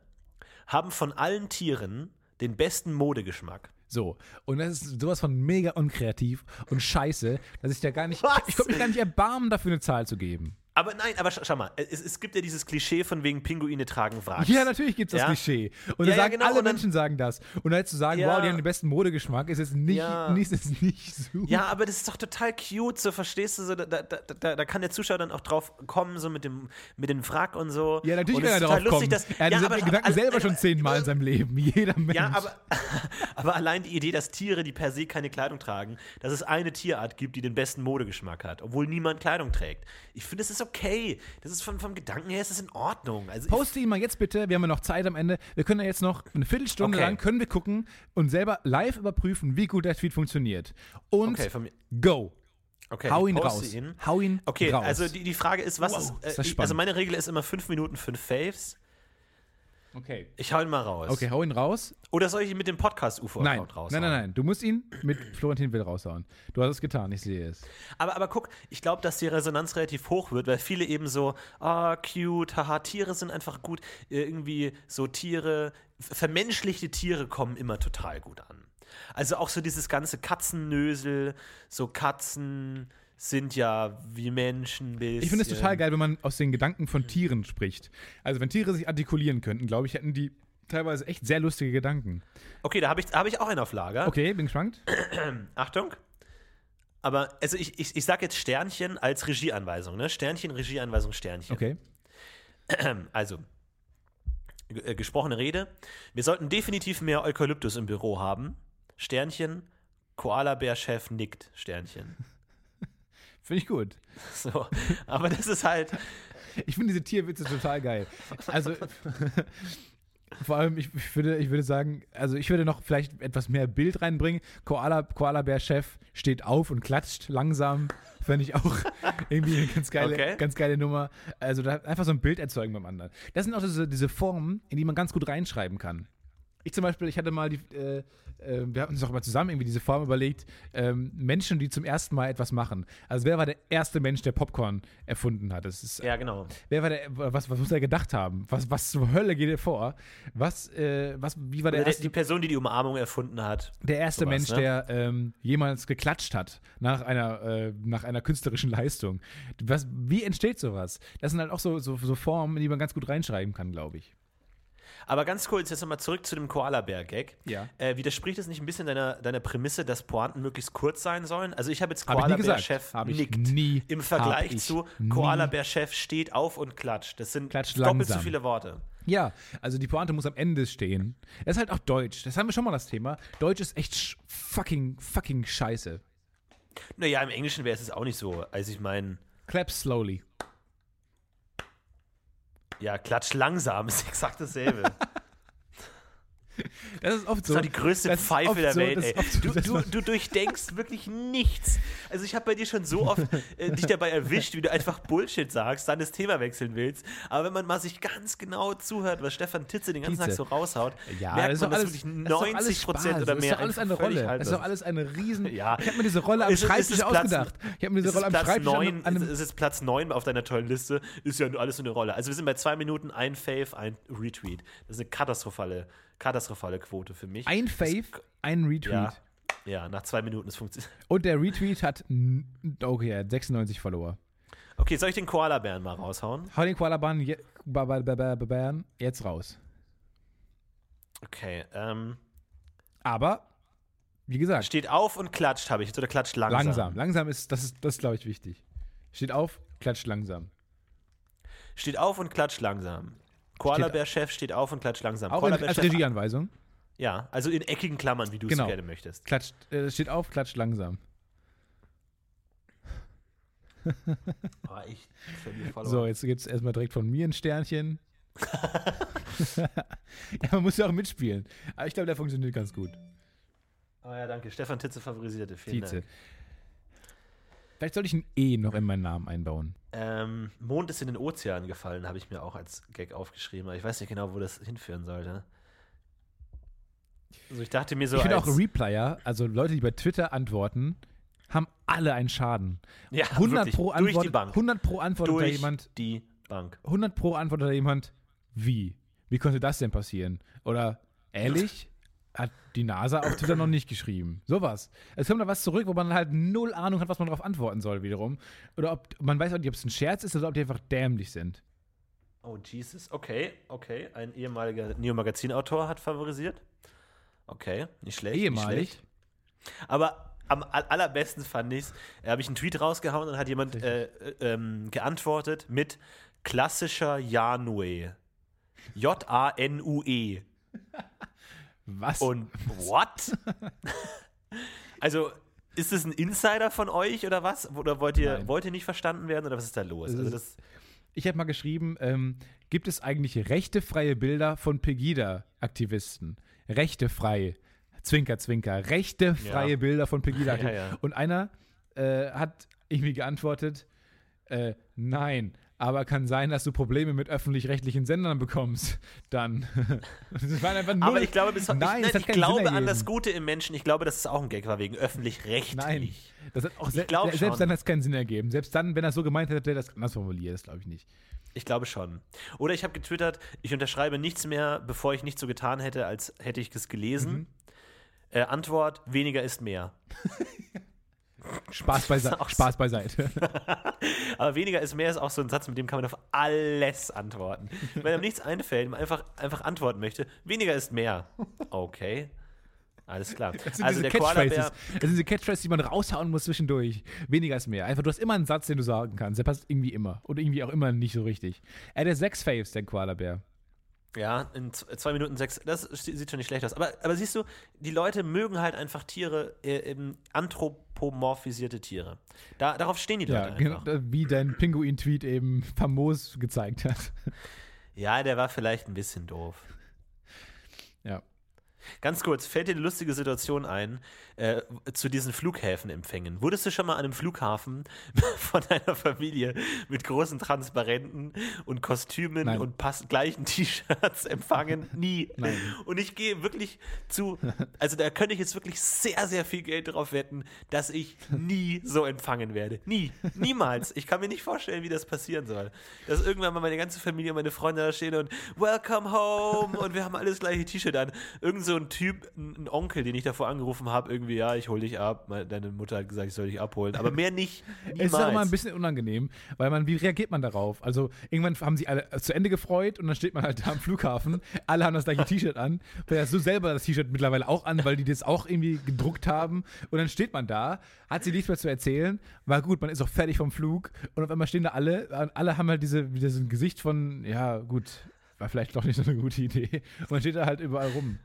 S1: haben von allen Tieren den besten Modegeschmack.
S2: So. Und das ist sowas von mega unkreativ und scheiße, dass ich da gar nicht.
S1: Was?
S2: Ich konnte mich gar nicht erbarmen, dafür eine Zahl zu geben.
S1: Aber nein, aber sch schau mal, es, es gibt ja dieses Klischee von wegen Pinguine tragen Wracks.
S2: Ja, natürlich gibt es das
S1: Ja?
S2: Klischee. Und
S1: Ja,
S2: da
S1: ja,
S2: sagen
S1: genau,
S2: alle
S1: und dann-
S2: Menschen sagen das. Und da jetzt zu sagen, wow, die haben den besten Modegeschmack, ist jetzt nicht, nicht, ist nicht so.
S1: Ja, aber das ist doch total cute, so verstehst du, so, da, da, da, da kann der Zuschauer dann auch drauf kommen, so mit dem, mit dem Wrack und so.
S2: Ja, natürlich kann
S1: es
S2: er darauf
S1: total lustig,
S2: kommen.
S1: dass,
S2: er hat
S1: aber-
S2: Gedanken
S1: alle-
S2: selber schon zehnmal in seinem Leben. Jeder Mensch.
S1: Ja, aber, aber allein die Idee, dass Tiere, die per se keine Kleidung tragen, dass es eine Tierart gibt, die den besten Modegeschmack hat, obwohl niemand Kleidung trägt. Ich finde, das ist okay. Das ist vom, vom Gedanken her, ist das in Ordnung. Also
S2: Poste ihn mal jetzt bitte, wir haben ja noch Zeit am Ende. Wir können ja jetzt noch eine Viertelstunde
S1: Okay.
S2: lang können wir gucken und selber live überprüfen, wie gut der Tweet funktioniert. Und
S1: okay,
S2: go.
S1: okay,
S2: Hau ihn raus.
S1: Ihn.
S2: Hau ihn
S1: Okay,
S2: raus.
S1: also die, die Frage ist, was
S2: Wow,
S1: ist,
S2: ist
S1: äh,
S2: spannend.
S1: also meine Regel ist immer fünf Minuten, fünf Faves.
S2: Okay.
S1: Ich hau ihn mal raus.
S2: Okay, hau ihn raus.
S1: Oder soll ich ihn mit dem
S2: Nein,
S1: Podcast-UFO-Account raus?
S2: nein, nein, nein. Du musst ihn mit Florentin Will raushauen. Du hast es getan, ich sehe es.
S1: Aber, aber guck, ich glaube, dass die Resonanz relativ hoch wird, weil viele eben so, ah, cute, haha, Tiere sind einfach gut. Irgendwie so Tiere, ver- vermenschlichte Tiere kommen immer total gut an. Also auch so dieses ganze Katzennösel, so Katzen sind ja wie Menschen.
S2: Ich finde es total geil, wenn man aus den Gedanken von Tieren spricht. Also wenn Tiere sich artikulieren könnten, glaube ich, hätten die teilweise echt sehr lustige Gedanken.
S1: Okay, da habe ich, hab ich auch einen auf Lager.
S2: Okay, bin gespannt.
S1: Achtung. Aber also ich, ich, ich sage jetzt Sternchen als Regieanweisung, ne? Sternchen, Regieanweisung, Sternchen.
S2: Okay.
S1: Also, äh, gesprochene Rede. Wir sollten definitiv mehr Eukalyptus im Büro haben. Sternchen. Koala-Bär-Chef nickt. Sternchen.
S2: Finde ich gut.
S1: So. Aber das ist halt.
S2: Ich finde diese Tierwitze total geil. Also vor allem, ich, ich, würde, ich würde sagen, also ich würde noch vielleicht etwas mehr Bild reinbringen. Koala, Koala-Bär-Chef steht auf und klatscht langsam Fände ich auch irgendwie eine ganz geile,
S1: Okay.
S2: ganz geile Nummer. Also da einfach so ein Bild erzeugen beim anderen. Das sind auch diese, diese Formen, in die man ganz gut reinschreiben kann. Ich zum Beispiel, ich hatte mal die, äh, äh, wir hatten uns auch mal zusammen irgendwie diese Form überlegt, ähm, Menschen, die zum ersten Mal etwas machen. Also wer war der erste Mensch, der Popcorn erfunden hat? Das ist,
S1: Ja, genau.
S2: Wer war der, was, was muss er gedacht haben? Was, was zur Hölle geht dir vor? Was, äh, was, wie war der
S1: Oder
S2: erste,
S1: die Person, die die Umarmung erfunden hat.
S2: der erste
S1: sowas,
S2: Mensch,
S1: ne?
S2: der ähm, jemals geklatscht hat nach einer, äh, nach einer künstlerischen Leistung? Was, wie entsteht sowas? Das sind halt auch so, so, so Formen, in die man ganz gut reinschreiben kann, glaube ich.
S1: Aber ganz kurz, jetzt nochmal zurück zu dem Koala-Bär-Gag.
S2: Ja.
S1: Äh, widerspricht es nicht ein bisschen deiner, deiner Prämisse, dass Pointen möglichst kurz sein sollen? Also ich habe jetzt. Koala-Bär-Chef
S2: Hab
S1: nickt.
S2: nie.
S1: Im Vergleich
S2: ich
S1: zu. Koala-Bär-Chef steht auf und klatscht. Das sind
S2: Klatscht
S1: doppelt
S2: langsam.
S1: so viele Worte.
S2: Ja, also die Pointe muss am Ende stehen. Das ist halt auch Deutsch. Das haben wir schon mal das Thema. Deutsch ist echt fucking, fucking scheiße.
S1: Naja, im Englischen wäre es auch nicht so. Also ich meine,
S2: Clap slowly.
S1: Ja, klatsch langsam ist exakt dasselbe.
S2: Das ist oft
S1: Das
S2: so.
S1: ist doch die größte
S2: das ist
S1: Pfeife der
S2: so,
S1: Welt,
S2: das
S1: ey.
S2: ist so,
S1: Du, du, du durchdenkst wirklich nichts. Also ich habe bei dir schon so oft äh, dich dabei erwischt, wie du einfach Bullshit sagst, dann das Thema wechseln willst. Aber wenn man mal sich ganz genau zuhört, was Stefan Titze den ganzen
S2: Tietze.
S1: Tag so raushaut,
S2: Ja,
S1: merkt
S2: das ist
S1: man, dass wirklich
S2: das ist doch alles
S1: 90 Prozent oder
S2: Das
S1: mehr
S2: ist doch alles eine Rolle. Das ist doch alles eine riesen.
S1: Ja.
S2: Ich habe mir diese Rolle am
S1: Ist ist
S2: Schreibtisch
S1: es Platz-
S2: ausgedacht. Ich habe mir diese
S1: Ist
S2: Rolle am
S1: Platz
S2: Schreibtisch
S1: 9,
S2: an, an
S1: ist, ist es Platz 9 auf deiner tollen Liste? Ist ja nur alles so eine Rolle. Also wir sind bei zwei Minuten, ein Fave, ein Retweet. Das ist eine katastrophale, katastrophale Quote für mich.
S2: ein Fave, ein Retweet.
S1: Ja. Ja, nach zwei Minuten, es funktioniert.
S2: Und der Retweet hat, okay, er hat 96 Follower.
S1: Okay, soll ich den Koala-Bären mal raushauen?
S2: Hau den Koala-Bären je, jetzt raus.
S1: Okay, ähm,
S2: Aber, wie gesagt,
S1: steht auf und klatscht, habe ich jetzt, oder klatscht langsam?
S2: langsam. Langsam ist, das ist, das ist glaube ich, wichtig. Steht auf, klatscht langsam.
S1: Steht auf und klatscht langsam. Koala-Bär-Chef steht auf und klatscht langsam.
S2: Auch in, als Regieanweisung.
S1: Ja, also in eckigen Klammern, wie du
S2: Genau.
S1: es gerne möchtest.
S2: Klatscht, äh, steht auf, klatscht langsam.
S1: Oh, ich.
S2: So, jetzt gibt es erstmal direkt von mir ein Sternchen. ja, man muss ja auch mitspielen. Aber ich glaube, der funktioniert ganz gut.
S1: Oh ja, danke. Stefan Titze favorisierte. Vielen
S2: Tietze.
S1: Dank.
S2: Vielleicht sollte ich ein E noch in meinen Namen einbauen.
S1: Ähm, Mond ist in den Ozean gefallen, habe ich mir auch als Gag aufgeschrieben. Aber ich weiß nicht genau, wo das hinführen sollte. Also ich dachte mir so
S2: ich finde auch
S1: als,
S2: Replier, also Leute, die bei Twitter antworten, haben alle einen Schaden.
S1: ja,
S2: 100
S1: wirklich,
S2: pro
S1: durch die Bank.
S2: 100 pro antwortet da
S1: durch
S2: jemand,
S1: die Bank.
S2: 100 pro antwortet da jemand, wie? Wie konnte das denn passieren? Oder ehrlich? Hat die NASA auf Twitter noch nicht geschrieben. Sowas. Es kommt da was zurück, wo man halt null Ahnung hat, was man darauf antworten soll, wiederum. Oder ob man weiß auch nicht, ob es ein Scherz ist oder ob die einfach dämlich sind.
S1: Oh, Jesus. Okay, okay. Ein ehemaliger Neo-Magazin-Autor hat favorisiert. Okay, nicht schlecht. Nicht
S2: Ehemalig.
S1: schlecht. Aber am all- allerbesten fand ich es, da habe ich einen Tweet rausgehauen und hat jemand äh, äh, ähm, geantwortet mit klassischer Janue. J-A-N-U-E.
S2: Was?
S1: Und what? also, ist es ein Insider von euch oder was? Oder wollt ihr,
S2: Nein.
S1: wollt ihr nicht verstanden werden oder was ist da los? Also das,
S2: Ich habe mal geschrieben, ähm, gibt es eigentlich rechtefreie Bilder von Pegida-Aktivisten? Rechtefrei. Zwinker, zwinker. Rechtefreie
S1: Ja.
S2: Bilder von
S1: Ja,
S2: Pegida-Aktivisten.
S1: ja.
S2: Und einer äh, hat irgendwie geantwortet, äh, nein, aber kann sein, dass du Probleme mit öffentlich-rechtlichen Sendern bekommst. Dann. das waren einfach null.
S1: aber ich glaube, bis,
S2: Nein,
S1: ich, nein, ich glaube an das Gute im Menschen. Ich glaube, dass es auch ein Gag war wegen öffentlich-rechtlich.
S2: Nein, das hat auch se selbst
S1: schon.
S2: dann hat es keinen Sinn ergeben. Selbst dann, wenn er es so gemeint hätte, hätte er das anders formuliert. Das glaube ich nicht.
S1: Ich glaube schon. Oder ich habe getwittert, ich unterschreibe nichts mehr, bevor ich nicht so getan hätte, als hätte ich es gelesen.
S2: Mhm.
S1: Äh, Antwort, weniger ist mehr.
S2: Spaß, beise
S1: auch
S2: Spaß beiseite.
S1: Aber weniger ist mehr ist auch so ein Satz, mit dem kann man auf alles antworten. Wenn einem nichts einfällt, man einfach, einfach antworten möchte, weniger ist mehr. Okay. Alles klar.
S2: Das sind
S1: Also
S2: diese Catchphrases. Das sind diese Catchphrases, die man raushauen muss zwischendurch. Weniger ist mehr. Einfach, du hast immer einen Satz, den du sagen kannst. Der passt irgendwie immer. Oder irgendwie auch immer nicht so richtig. Er hat sechs Faves, der Koala-Bär.
S1: Ja, in z- zwei Minuten sechs, das sieht schon nicht schlecht aus. Aber, aber siehst du, die Leute mögen halt einfach Tiere, äh, eben anthropomorphisierte Tiere. Da, darauf stehen die Leute
S2: Ja, genau,
S1: einfach.
S2: wie dein Pinguin-Tweet eben famos gezeigt hat.
S1: Ja, der war vielleicht ein bisschen doof.
S2: Ja.
S1: Ganz kurz, fällt dir eine lustige Situation ein äh, zu diesen Flughäfenempfängen? Wurdest du schon mal an einem Flughafen von deiner Familie mit großen Transparenten und Kostümen
S2: Nein.
S1: und pass gleichen T-Shirts empfangen? Nie.
S2: Nein.
S1: Und ich gehe wirklich zu, also da könnte ich jetzt wirklich sehr, sehr viel Geld drauf wetten, dass ich nie so empfangen werde. Nie. Niemals. Ich kann mir nicht vorstellen, wie das passieren soll. Dass irgendwann mal meine ganze Familie und meine Freunde da stehen und Welcome home und wir haben alles gleiche T-Shirt an. Irgend so ein Typ, ein ein Onkel, den ich davor angerufen habe, irgendwie, ja, ich hole dich ab. Deine Mutter hat gesagt, ich soll dich abholen. Aber mehr nicht.
S2: Es ist auch immer ein bisschen unangenehm, weil man, wie reagiert man darauf? Also irgendwann haben sie alle zu Ende gefreut und dann steht man halt da am Flughafen, alle haben das gleiche T-Shirt an, vielleicht hast du selber das T-Shirt mittlerweile auch an, weil die das auch irgendwie gedruckt haben und dann steht man da, hat sie nichts mehr zu erzählen, war gut, man ist auch fertig vom Flug und auf einmal stehen da alle, alle haben halt diese, dieses Gesicht von, ja gut, war vielleicht doch nicht so eine gute Idee und man steht da halt überall rum.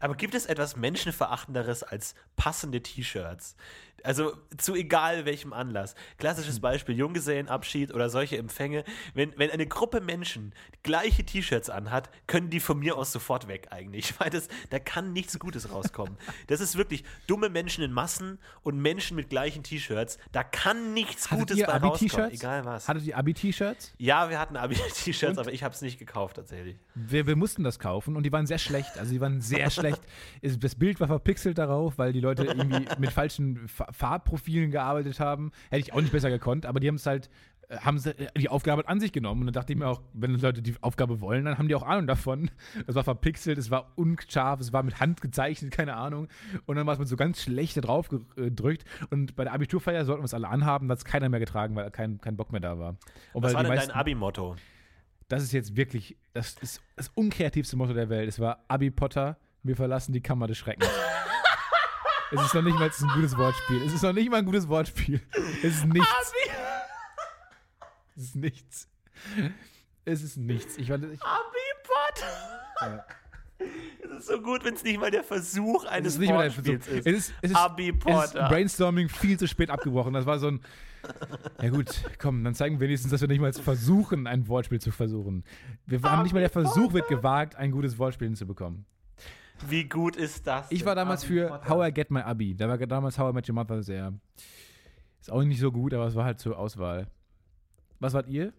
S1: Aber gibt es etwas Menschenverachtenderes als passende T-Shirts? Also zu egal welchem Anlass. Klassisches Beispiel, Junggesellenabschied oder solche Empfänge. Wenn, wenn eine Gruppe Menschen gleiche T-Shirts anhat, können die von mir aus sofort weg eigentlich. Weil das, da kann nichts Gutes rauskommen. Das ist wirklich dumme Menschen in Massen und Menschen mit gleichen T-Shirts. Da kann nichts
S2: Hattet
S1: Gutes
S2: ihr
S1: bei rauskommen.
S2: Abi-T-Shirts?
S1: Egal was.
S2: Hattet ihr Abi-T-Shirts?
S1: ja, wir hatten Abi-T-Shirts, aber ich habe es nicht gekauft tatsächlich.
S2: Wir, wir mussten das kaufen und die waren sehr schlecht. Also die waren sehr schlecht. Das Bild war verpixelt darauf, weil die Leute irgendwie mit falschen Fa- Farbprofilen gearbeitet haben. Hätte ich auch nicht besser gekonnt, aber die haben es halt, äh, haben sie äh, die Aufgabe an sich genommen. Und dann dachte ich mir auch, wenn Leute die Aufgabe wollen, dann haben die auch Ahnung davon. Es war verpixelt, es war unscharf, es war mit Hand gezeichnet, keine Ahnung. Und dann war es mit so ganz schlecht da drauf gedrückt. Und bei der Abiturfeier sollten wir es alle anhaben, da hat es keiner mehr getragen, weil kein, kein Bock mehr da war. Und
S1: Was
S2: weil
S1: war denn
S2: meisten-
S1: dein Abi-Motto?
S2: das ist jetzt wirklich das, ist das unkreativste Motto der Welt. Es war Abi Potter, wir verlassen die Kammer des Schreckens. es ist noch nicht mal ein gutes Wortspiel. Es ist noch nicht mal ein gutes Wortspiel. Es ist nichts. Es ist nichts. Es ist nichts. Ich, fand- ich,
S1: Abi-Potter! Es ist so gut, wenn es nicht mal der Versuch
S2: es
S1: eines
S2: ist nicht mal ein Versuch.
S1: Wortspiels ist.
S2: Es ist, es ist,
S1: Abi
S2: es ist
S1: Potter.
S2: Brainstorming viel zu spät abgebrochen. Das war so ein. Ja gut, komm, dann zeigen wir wenigstens, dass wir nicht mal versuchen, ein Wortspiel zu versuchen. Wir haben nicht mal der Versuch wird gewagt, ein gutes Wortspiel hinzubekommen.
S1: Wie gut ist das?
S2: Ich war damals
S1: Abi
S2: für
S1: Potter.
S2: How I Get My Abi. Da war damals How I Met Your Mother sehr. Ist auch nicht so gut, aber es war halt zur Auswahl. Was wart ihr?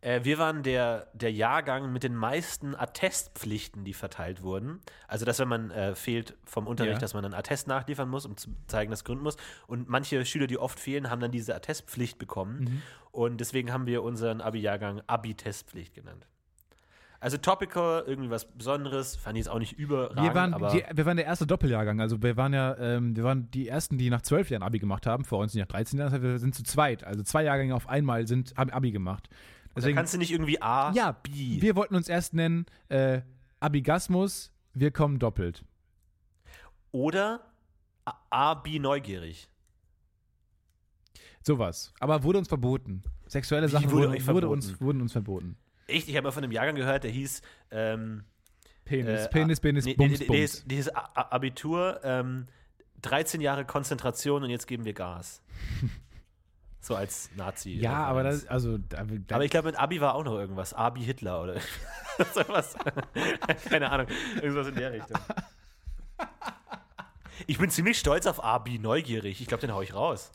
S1: Äh, wir waren der, der Jahrgang mit den meisten Attestpflichten, die verteilt wurden. Also, dass wenn man äh, fehlt vom Unterricht,
S2: Ja.
S1: dass man einen Attest nachliefern muss, um zu zeigen, dass gründen muss. Und manche Schüler, die oft fehlen, haben dann diese Attestpflicht bekommen.
S2: Mhm.
S1: Und deswegen haben wir unseren Abi-Jahrgang Abi-Testpflicht genannt. Also Topical, irgendwie was Besonderes, fand ich jetzt auch nicht überragend,
S2: Wir waren,
S1: aber
S2: die, wir waren der erste Doppeljahrgang. Also wir waren ja, ähm, wir waren die ersten, die nach zwölf Jahren Abi gemacht haben. Vor uns sind ja 13 Jahre. Das heißt, wir sind zu zweit. Also zwei Jahrgänge auf einmal sind, haben Abi gemacht.
S1: da
S2: Deswegen,
S1: kannst du nicht irgendwie A,
S2: ja,
S1: B.
S2: wir wollten uns erst nennen äh, Abigasmus. Wir kommen doppelt.
S1: Oder A, A B neugierig.
S2: Sowas. Aber wurde uns verboten. Sexuelle
S1: Wie
S2: Sachen
S1: wurde
S2: wurde
S1: verboten?
S2: uns, wurden uns verboten.
S1: Echt? Ich habe mal von einem Jahrgang gehört, der hieß ähm,
S2: Penis,
S1: Äh,
S2: Penis, Penis,
S1: nee,
S2: Bums,
S1: nee,
S2: Bums.
S1: Dieses, Abitur, ähm, 13 Jahre Konzentration und jetzt geben wir Gas. so als Nazi.
S2: Ja, aber das, also, da, da,
S1: Aber ich glaube, mit Abi war auch noch irgendwas. Abi Hitler oder so was. Keine Ahnung. Irgendwas in der Richtung. Ich bin ziemlich stolz auf Abi, neugierig. Ich glaube, den hau ich raus.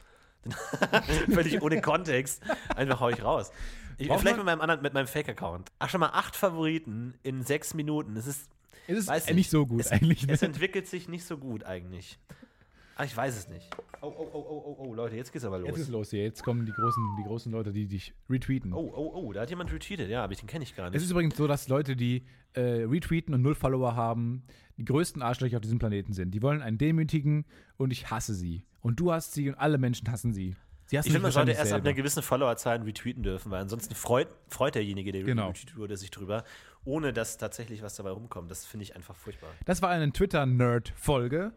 S1: Völlig ohne Kontext. Einfach hau ich raus. Ich, vielleicht
S2: man-
S1: mit meinem anderen, mit meinem Fake-Account. Ach, schon mal acht Favoriten in sechs Minuten. Es ist
S2: es ist
S1: weiß
S2: nicht,
S1: nicht.
S2: so gut
S1: es,
S2: eigentlich. Ne?
S1: Es entwickelt sich nicht so gut eigentlich. Ah, ich weiß es nicht. Oh, oh, oh, oh, oh, oh, Leute, jetzt geht's aber los.
S2: Jetzt ist los hier. Jetzt kommen die großen, die großen Leute, die dich retweeten.
S1: Oh, oh, oh, da hat jemand retweetet. Ja, aber den kenne ich gar nicht.
S2: Es ist übrigens so, dass Leute, die äh, retweeten und null Follower haben, die größten Arschlöcher auf diesem Planeten sind. Die wollen einen demütigen und ich hasse sie. Und du hast sie und alle Menschen hassen sie. Sie hassen
S1: ich finde, man sollte erst ab
S2: selber.
S1: einer gewissen Followerzahl retweeten dürfen, weil ansonsten freut, freut derjenige, der
S2: Genau.
S1: retweetet wurde, sich drüber, ohne dass tatsächlich was dabei rumkommt. Das finde ich einfach furchtbar.
S2: Das war eine Twitter-Nerd-Folge.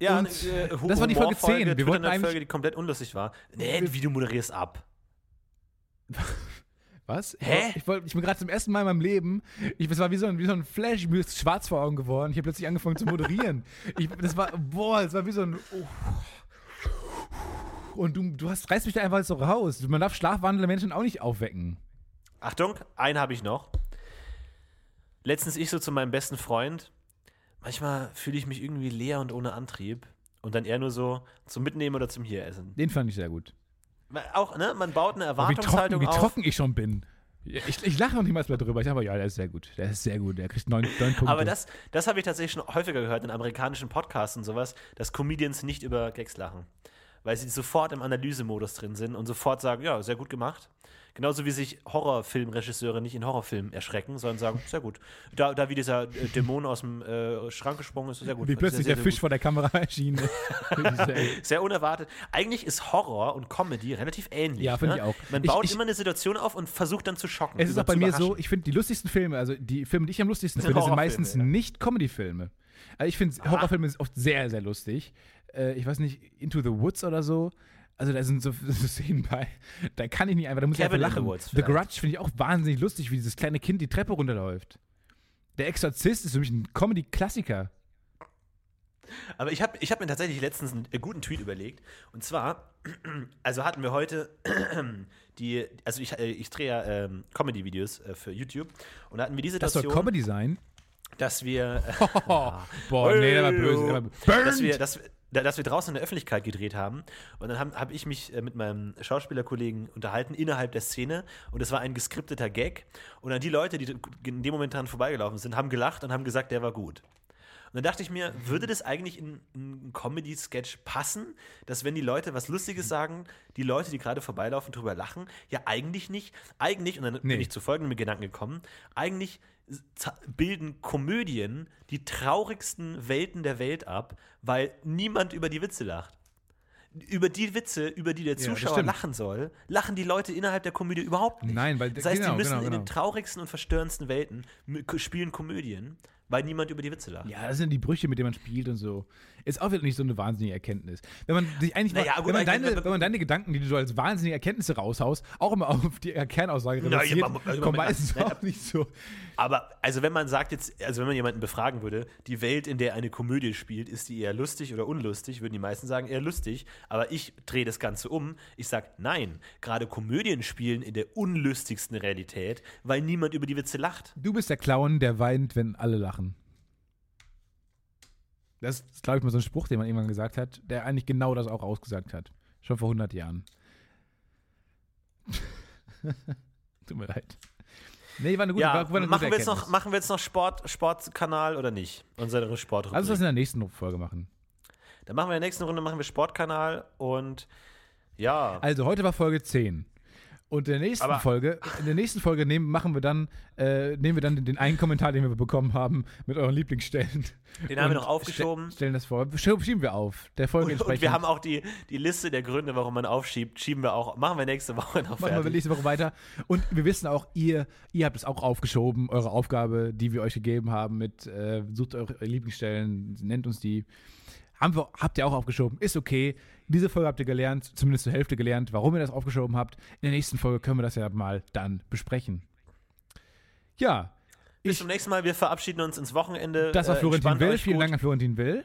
S1: Ja,
S2: Und
S1: eine, äh,
S2: das war die Folge
S1: Humorfolge,
S2: 10. Wir wollten
S1: Twitter-Folge,
S2: eigentlich-
S1: die komplett unlustig war. Nee, wie du moderierst ab.
S2: Was?
S1: Hä?
S2: Ich, wollt, ich bin gerade zum ersten Mal in meinem Leben, ich, das war wie so, ein, wie so ein Flash, mir ist schwarz vor Augen geworden. Ich habe plötzlich angefangen zu moderieren. ich, das war, boah, das war wie so ein. Oh. Und du, du hast, reißt mich da einfach so raus. Man darf schlafwandelnde Menschen auch nicht aufwecken.
S1: Achtung, einen habe ich noch. letztens ich so zu meinem besten Freund, manchmal fühle ich mich irgendwie leer und ohne Antrieb. Und dann eher nur so zum Mitnehmen oder zum Hieressen.
S2: Den fand ich sehr gut.
S1: Auch, ne? Man baut eine
S2: Oh, wie trocken,
S1: Erwartungshaltung
S2: wie
S1: auf.
S2: trocken ich schon bin. Ich, ich lache noch niemals mehr drüber. Ich sage aber, ja, der ist sehr gut. Der ist sehr gut. Der kriegt neun, neun Punkte.
S1: Aber das, das habe ich tatsächlich schon häufiger gehört in amerikanischen Podcasts und sowas, dass Comedians nicht über Gags lachen. Weil sie sofort im Analysemodus drin sind und sofort sagen, ja, sehr gut gemacht. Genauso wie sich Horrorfilmregisseure nicht in Horrorfilmen erschrecken, sondern sagen, sehr gut. Da, da wie dieser äh, Dämon aus dem äh, Schrank gesprungen ist, sehr gut.
S2: wie plötzlich
S1: sehr,
S2: der
S1: sehr
S2: Fisch vor der Kamera erschien. Sehr-
S1: Sehr unerwartet. Eigentlich ist Horror und Comedy relativ ähnlich.
S2: Ja, finde
S1: ne?
S2: ich auch.
S1: Man baut
S2: ich-
S1: immer eine Situation auf und versucht dann zu schocken.
S2: Es ist auch bei mir so, ich finde die lustigsten Filme, also die Filme, die ich am lustigsten finde, sind meistens
S1: ja.
S2: nicht Comedy-Filme. Also ich finde Horrorfilme sind oft sehr, sehr lustig. Äh, ich weiß nicht, Into the Woods oder so. Also da sind so, so Szenen bei, da kann ich nicht einfach, da muss
S1: Cabin
S2: ich
S1: in
S2: einfach
S1: the
S2: lachen.
S1: Woods
S2: the. Grudge finde ich auch wahnsinnig lustig, wie dieses kleine Kind die Treppe runterläuft. Der Exorzist ist für mich ein Comedy-Klassiker.
S1: Aber ich habe ich hab mir tatsächlich letztens einen äh, guten Tweet überlegt. Und zwar, also hatten wir heute die, also ich, äh, ich drehe ja ähm, Comedy-Videos äh, für YouTube. Und da hatten wir die
S2: Das soll
S1: Situation,
S2: Comedy sein.
S1: Dass wir,
S2: Oh, boah, nee, der war böse. Der war burned.
S1: dass wir, dass, dass wir draußen in der Öffentlichkeit gedreht haben. Und dann habe hab ich mich äh, mit meinem Schauspielerkollegen unterhalten innerhalb der Szene. Und es war ein geskripteter Gag. Und dann die Leute, die in dem Moment dran vorbeigelaufen sind, haben gelacht und haben gesagt, der war gut. Und dann dachte ich mir, würde das eigentlich in, in einen Comedy-Sketch passen, dass wenn die Leute was Lustiges sagen, die Leute, die gerade vorbeilaufen, drüber lachen? Ja, eigentlich nicht. Eigentlich, und dann
S2: Nee.
S1: bin ich zu folgendem Gedanken gekommen, eigentlich bilden Komödien die traurigsten Welten der Welt ab, weil niemand über die Witze lacht. Über die Witze, über die der Zuschauer
S2: stimmt.
S1: lachen soll, lachen die Leute innerhalb der Komödie überhaupt nicht.
S2: Nein, weil-
S1: das heißt,
S2: genau,
S1: die müssen
S2: genau,
S1: in
S2: genau.
S1: den traurigsten und verstörendsten Welten spielen Komödien, weil niemand über die Witze lacht.
S2: Ja, das sind die Brüche, mit denen man spielt und so. Ist auch wieder nicht so eine wahnsinnige Erkenntnis. Wenn man sich eigentlich
S1: Naja,
S2: mal,
S1: gut,
S2: wenn, man deine,
S1: wenn-
S2: man deine Gedanken, die du so als wahnsinnige Erkenntnisse raushaust, auch immer auf die Kernaussage
S1: Na,
S2: reduziert,
S1: ja, man- also
S2: kommt meistens auch nicht so.
S1: Aber also wenn man sagt jetzt, also wenn man jemanden befragen würde, die Welt, in der eine Komödie spielt, ist die eher lustig oder unlustig, würden die meisten sagen eher lustig. Aber ich drehe das Ganze um. Ich sage, nein, gerade Komödien spielen in der unlustigsten Realität, weil niemand über die Witze lacht.
S2: Du bist der Clown, der weint, wenn alle lachen. Das ist, glaube ich, mal so ein Spruch, den man irgendwann gesagt hat, der eigentlich genau das auch ausgesagt hat. Schon vor 100 Jahren. Tut mir leid. Nee, war eine gute,
S1: ja,
S2: war, war eine
S1: machen,
S2: gute
S1: wir jetzt noch, machen wir jetzt noch Sport, Sportkanal oder nicht? Unsere Sportrubrik.
S2: Lass uns das in der nächsten Folge machen.
S1: Dann machen wir in der nächsten Runde machen wir Sportkanal und ja.
S2: Also, heute war Folge 10. Und in der nächsten
S1: Aber-
S2: Folge, in der nächsten Folge nehmen, machen wir dann, äh, nehmen wir dann den, den einen Kommentar, den wir bekommen haben, mit euren Lieblingsstellen.
S1: Den haben wir noch aufgeschoben.
S2: Ste stellen das vor. Schieben wir auf. Der Folge
S1: Und,
S2: entsprechend.
S1: und wir haben auch die, die Liste der Gründe, warum man aufschiebt, schieben wir auch. Machen wir nächste Woche noch
S2: Machen wir
S1: fertig.
S2: nächste Woche weiter. Und wir wissen auch, ihr, ihr habt es auch aufgeschoben, eure Aufgabe, die wir euch gegeben haben, mit äh, sucht eure Lieblingsstellen, nennt uns die. Haben wir, habt ihr auch aufgeschoben, ist okay. Diese Folge habt ihr gelernt, zumindest zur Hälfte gelernt, warum ihr das aufgeschoben habt. In der nächsten Folge können wir das ja mal dann besprechen. Ja,
S1: Bis
S2: ich-
S1: zum nächsten Mal. Wir verabschieden uns ins Wochenende.
S2: das war
S1: Äh,
S2: Florentin
S1: entspannt
S2: Will. Vielen. Dank an Florentin Will.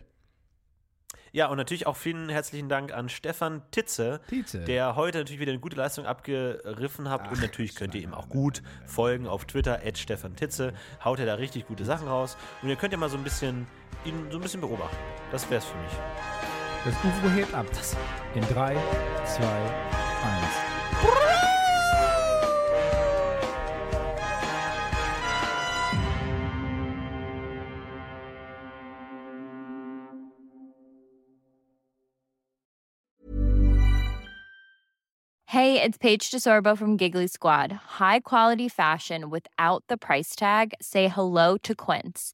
S1: Ja, und natürlich auch vielen herzlichen Dank an Stefan Titze,
S2: Tietze.
S1: der heute natürlich wieder eine gute Leistung abgeriffen hat. und natürlich könnt ihr ihm auch gut folgen auf Twitter, at Stefan Titze. Haut er da richtig gute Sachen raus. Und ihr könnt ja mal so ein bisschen ihn so ein bisschen beobachten. Das wär's für mich.
S2: Das UFO hebt ab. In 3, 2, 1.
S4: Hey, it's Paige DeSorbo from Giggly Squad. High quality fashion without the price tag. Say hello to Quince.